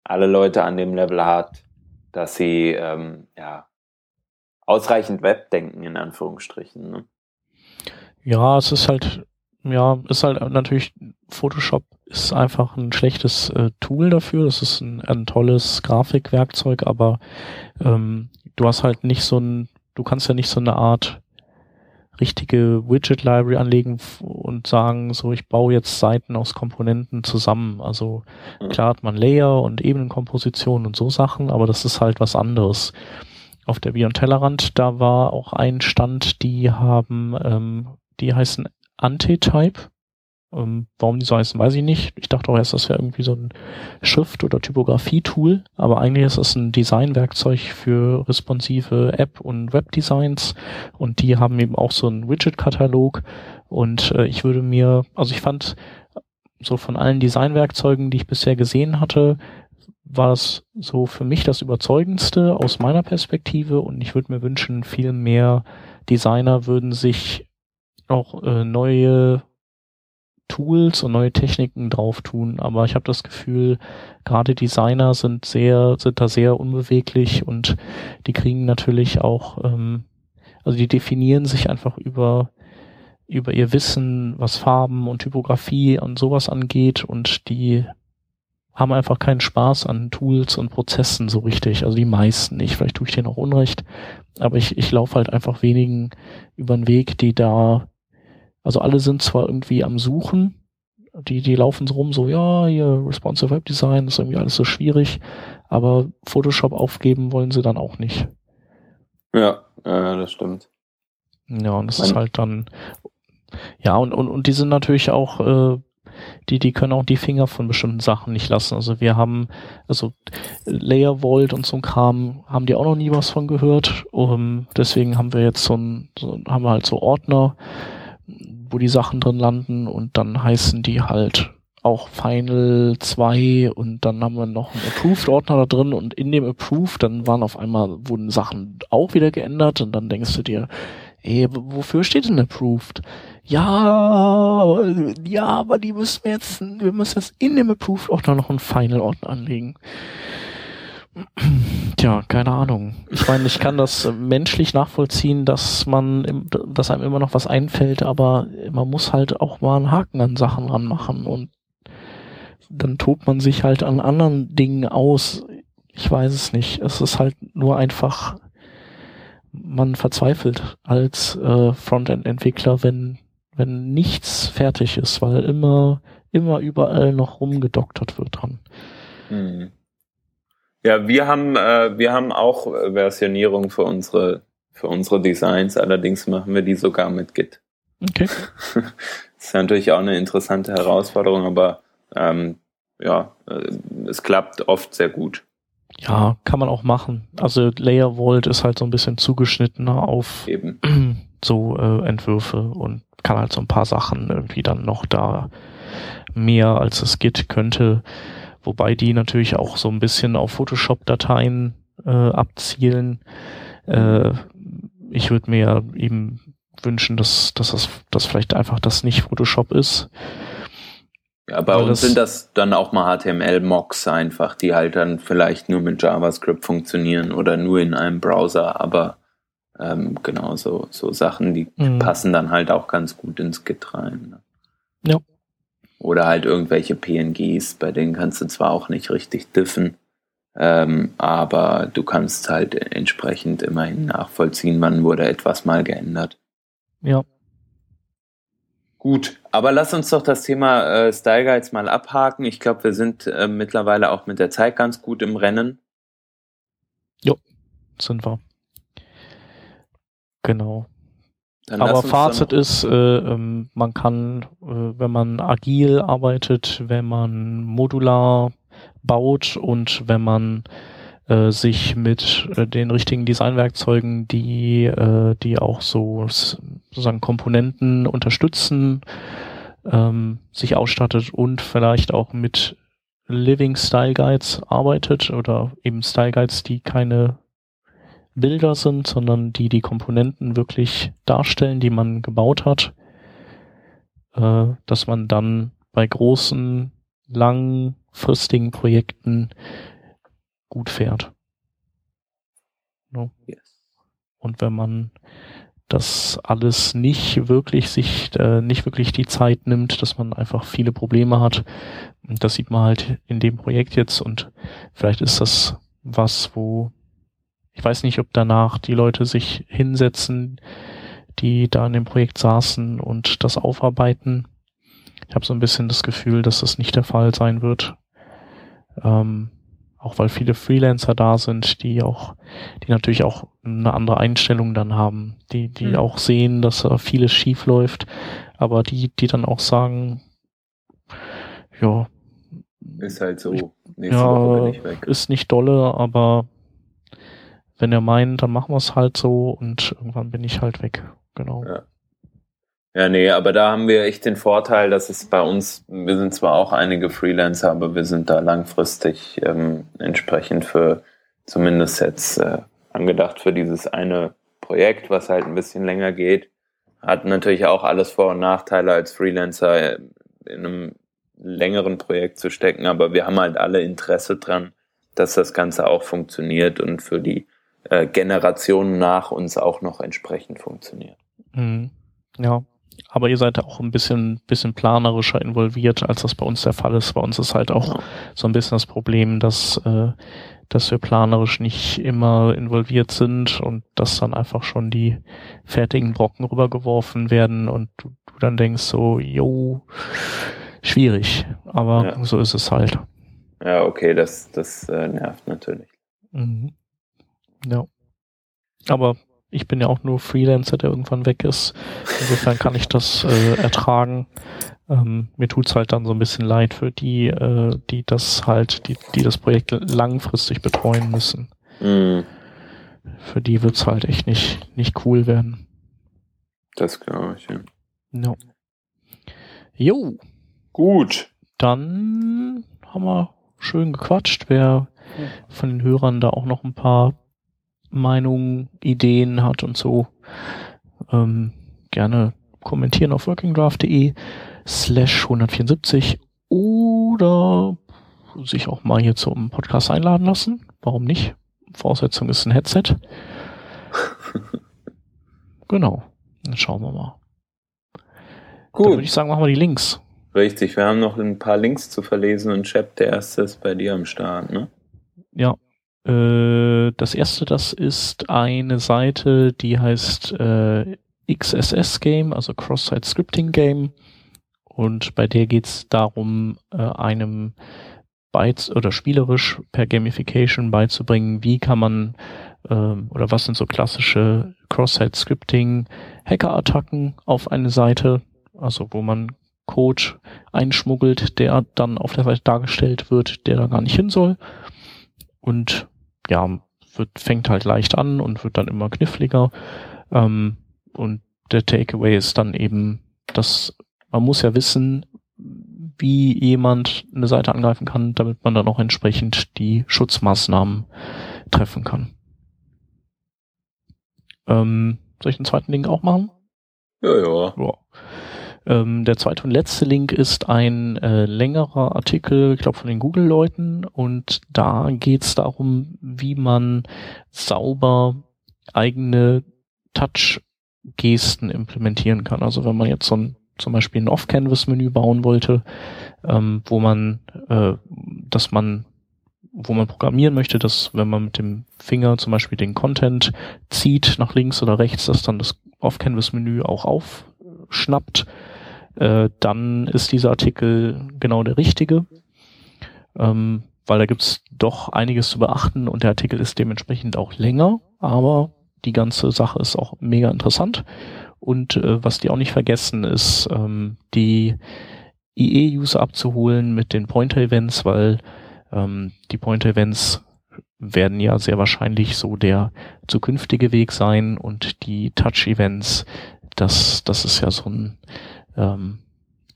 alle Leute an dem Level hat, dass sie ähm, ja ausreichend Webdenken in Anführungsstrichen. Ne? Ja, es ist halt, ja, ist halt natürlich, Photoshop ist einfach ein schlechtes äh, Tool dafür. Das ist ein, ein tolles Grafikwerkzeug, aber ähm, du hast halt nicht so ein, du kannst ja nicht so eine Art richtige Widget-Library anlegen und sagen, so ich baue jetzt Seiten aus Komponenten zusammen. Also mhm. klar hat man Layer und Ebenenkomposition und so Sachen, aber das ist halt was anderes auf der Beyond Tellerrand, da war auch ein Stand, die haben, ähm, die heißen Antitype. Ähm, warum die so heißen, weiß ich nicht. Ich dachte auch erst, das wäre irgendwie so ein Schrift- oder Typografie-Tool, aber eigentlich ist das ein Designwerkzeug für responsive App- und Webdesigns. Und die haben eben auch so einen Widget-Katalog. Und äh, ich würde mir, also ich fand so von allen Designwerkzeugen, die ich bisher gesehen hatte, war es so für mich das überzeugendste aus meiner Perspektive. Und ich würde mir wünschen, viel mehr Designer würden sich auch äh, neue Tools und neue Techniken drauf tun, aber ich habe das Gefühl, gerade Designer sind sehr, sind da sehr unbeweglich und die kriegen natürlich auch, ähm, also die definieren sich einfach über über ihr Wissen, was Farben und Typografie und sowas angeht und die haben einfach keinen Spaß an Tools und Prozessen so richtig. Also die meisten nicht. Vielleicht tue ich denen auch Unrecht. Aber ich, ich laufe halt einfach wenigen über den Weg, die da, also alle sind zwar irgendwie am Suchen, die, die laufen so rum, so, ja, hier Responsive Web Design ist irgendwie alles so schwierig, aber Photoshop aufgeben wollen sie dann auch nicht. Ja, ja, das stimmt. Ja, und das mein ist halt dann, ja, und, und, und die sind natürlich auch, äh, die, die können auch die Finger von bestimmten Sachen nicht lassen. Also wir haben, also Layer Vault und so ein Kram, haben die auch noch nie was von gehört. Um, deswegen haben wir jetzt so ein, so, haben wir halt so Ordner, wo die Sachen drin landen und dann heißen die halt auch Final 2 und dann haben wir noch einen Approved-Ordner da drin und in dem Approved, dann waren auf einmal, wurden Sachen auch wieder geändert und dann denkst du dir, ey, wofür steht denn Approved? ja, ja, aber die müssen wir jetzt, wir müssen jetzt in dem Approved Ordner noch einen Final Ordner anlegen. Tja, keine Ahnung. Ich meine, ich kann das menschlich nachvollziehen, dass man, dass einem immer noch was einfällt, aber man muss halt auch mal einen Haken an Sachen ranmachen und dann tobt man sich halt an anderen Dingen aus. Ich weiß es nicht. Es ist halt nur einfach, man verzweifelt als äh, Frontend-Entwickler, wenn wenn nichts fertig ist, weil immer, immer überall noch rumgedoktert wird dran. Hm. Ja, wir haben, äh, wir haben auch Versionierung für unsere, für unsere Designs, allerdings machen wir die sogar mit Git. Okay. das ist natürlich auch eine interessante Herausforderung, aber ähm, ja, äh, es klappt oft sehr gut. Ja, kann man auch machen. Also Layer Vault ist halt so ein bisschen zugeschnittener auf Eben. so äh, Entwürfe und kann halt so ein paar Sachen irgendwie dann noch da mehr als es Git könnte. Wobei die natürlich auch so ein bisschen auf Photoshop-Dateien äh, abzielen. Äh, ich würde mir eben wünschen, dass, dass das dass vielleicht einfach das nicht Photoshop ist. Ja, bei Weil uns sind das dann auch mal HTML-Mocks einfach, die halt dann vielleicht nur mit JavaScript funktionieren oder nur in einem Browser, aber ähm, genau, so, so Sachen, die mhm. passen dann halt auch ganz gut ins Git rein. Ne? Ja. Oder halt irgendwelche PNGs, bei denen kannst du zwar auch nicht richtig diffen, ähm, aber du kannst halt entsprechend immerhin nachvollziehen, wann wurde etwas mal geändert. Ja. Gut, aber lass uns doch das Thema äh, Style Guides mal abhaken. Ich glaube, wir sind äh, mittlerweile auch mit der Zeit ganz gut im Rennen. Jo, sind wir. Genau. Dann Aber Fazit ist, äh, ähm, man kann, äh, wenn man agil arbeitet, wenn man modular baut und wenn man äh, sich mit äh, den richtigen Designwerkzeugen, die, äh, die auch so sozusagen Komponenten unterstützen, ähm, sich ausstattet und vielleicht auch mit Living Style Guides arbeitet oder eben Style Guides, die keine Bilder sind, sondern die die Komponenten wirklich darstellen, die man gebaut hat, äh, dass man dann bei großen, langfristigen Projekten gut fährt. No? Yes. Und wenn man das alles nicht wirklich sich äh, nicht wirklich die Zeit nimmt, dass man einfach viele Probleme hat. Und das sieht man halt in dem Projekt jetzt und vielleicht ist das was, wo ich weiß nicht, ob danach die Leute sich hinsetzen, die da in dem Projekt saßen und das aufarbeiten. Ich habe so ein bisschen das Gefühl, dass das nicht der Fall sein wird. Ähm, auch weil viele Freelancer da sind, die auch, die natürlich auch eine andere Einstellung dann haben, die, die mhm. auch sehen, dass da vieles schief läuft, aber die, die dann auch sagen, ja, ist halt so, nächste ja, Woche bin ich weg. Ist nicht dolle, aber wenn er meint, dann machen wir es halt so und irgendwann bin ich halt weg. Genau. Ja. Ja, nee, aber da haben wir echt den Vorteil, dass es bei uns, wir sind zwar auch einige Freelancer, aber wir sind da langfristig ähm, entsprechend für zumindest jetzt äh, angedacht für dieses eine Projekt, was halt ein bisschen länger geht. Hat natürlich auch alles Vor- und Nachteile als Freelancer äh, in einem längeren Projekt zu stecken, aber wir haben halt alle Interesse dran, dass das Ganze auch funktioniert und für die äh, Generationen nach uns auch noch entsprechend funktioniert. Mhm. Ja, aber ihr seid auch ein bisschen, bisschen planerischer involviert, als das bei uns der Fall ist. Bei uns ist halt auch so ein bisschen das Problem, dass, äh, dass wir planerisch nicht immer involviert sind und dass dann einfach schon die fertigen Brocken rübergeworfen werden und du, du dann denkst so, yo, schwierig. Aber ja. so ist es halt. Ja, okay, das, das äh, nervt natürlich. Mhm. Ja. Aber ich bin ja auch nur Freelancer, der irgendwann weg ist. Insofern kann ich das äh, ertragen. Ähm, mir tut's halt dann so ein bisschen leid für die, äh, die das halt, die, die das Projekt langfristig betreuen müssen. Mhm. Für die wird's halt echt nicht, nicht cool werden. Das glaube ich, ja. No. Jo. Gut. Dann haben wir schön gequatscht. Wer von den Hörern da auch noch ein paar Meinungen, Ideen hat und so, ähm, gerne kommentieren auf workingdraft.de slash 174 oder sich auch mal hier zum Podcast einladen lassen. Warum nicht? Voraussetzung ist ein Headset. genau. Dann schauen wir mal. Gut. Dann würde ich sagen, machen wir die Links. Richtig, wir haben noch ein paar Links zu verlesen und Chap, der erste ist bei dir am Start, ne? Ja, äh, das erste, das ist eine Seite, die heißt äh, XSS Game, also Cross-Site Scripting Game. Und bei der geht es darum, äh, einem Bytes oder spielerisch per Gamification beizubringen, wie kann man ähm, oder was sind so klassische Cross-Site Scripting Hacker-Attacken auf eine Seite, also wo man Code einschmuggelt, der dann auf der Seite dargestellt wird, der da gar nicht hin soll. Und ja, wird, fängt halt leicht an und wird dann immer kniffliger. Ähm, und der Takeaway ist dann eben, dass man muss ja wissen, wie jemand eine Seite angreifen kann, damit man dann auch entsprechend die Schutzmaßnahmen treffen kann. Ähm, soll ich den zweiten Link auch machen? Ja, ja. ja. Ähm, der zweite und letzte Link ist ein äh, längerer Artikel, ich glaube von den Google-Leuten und da geht es darum, wie man sauber eigene Touch-Gesten implementieren kann. Also wenn man jetzt so ein zum Beispiel ein Off-Canvas-Menü bauen wollte, ähm, wo man, äh, dass man, wo man programmieren möchte, dass wenn man mit dem Finger zum Beispiel den Content zieht nach links oder rechts, dass dann das Off-Canvas-Menü auch aufschnappt, äh, dann ist dieser Artikel genau der richtige. Ähm, weil da gibt's doch einiges zu beachten und der Artikel ist dementsprechend auch länger, aber die ganze Sache ist auch mega interessant. Und äh, was die auch nicht vergessen, ist ähm, die IE-User abzuholen mit den Pointer-Events, weil ähm, die Pointer-Events werden ja sehr wahrscheinlich so der zukünftige Weg sein und die Touch-Events, das, das ist ja so ein ähm,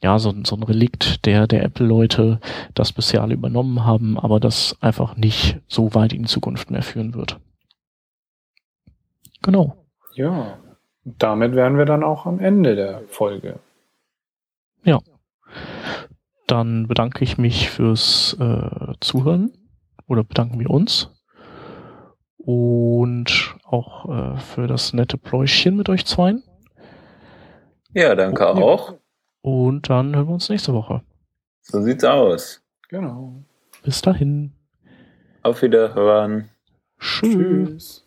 ja, so, so ein Relikt der, der Apple-Leute, das bisher alle übernommen haben, aber das einfach nicht so weit in die Zukunft mehr führen wird. Genau. Ja, damit wären wir dann auch am Ende der Folge. Ja. Dann bedanke ich mich fürs äh, Zuhören oder bedanken wir uns und auch äh, für das nette Pläuschen mit euch zweien. Ja, danke oh, auch. Und dann hören wir uns nächste Woche. So sieht's aus. Genau. Bis dahin. Auf Wiederhören. Tschüss. Tschüss.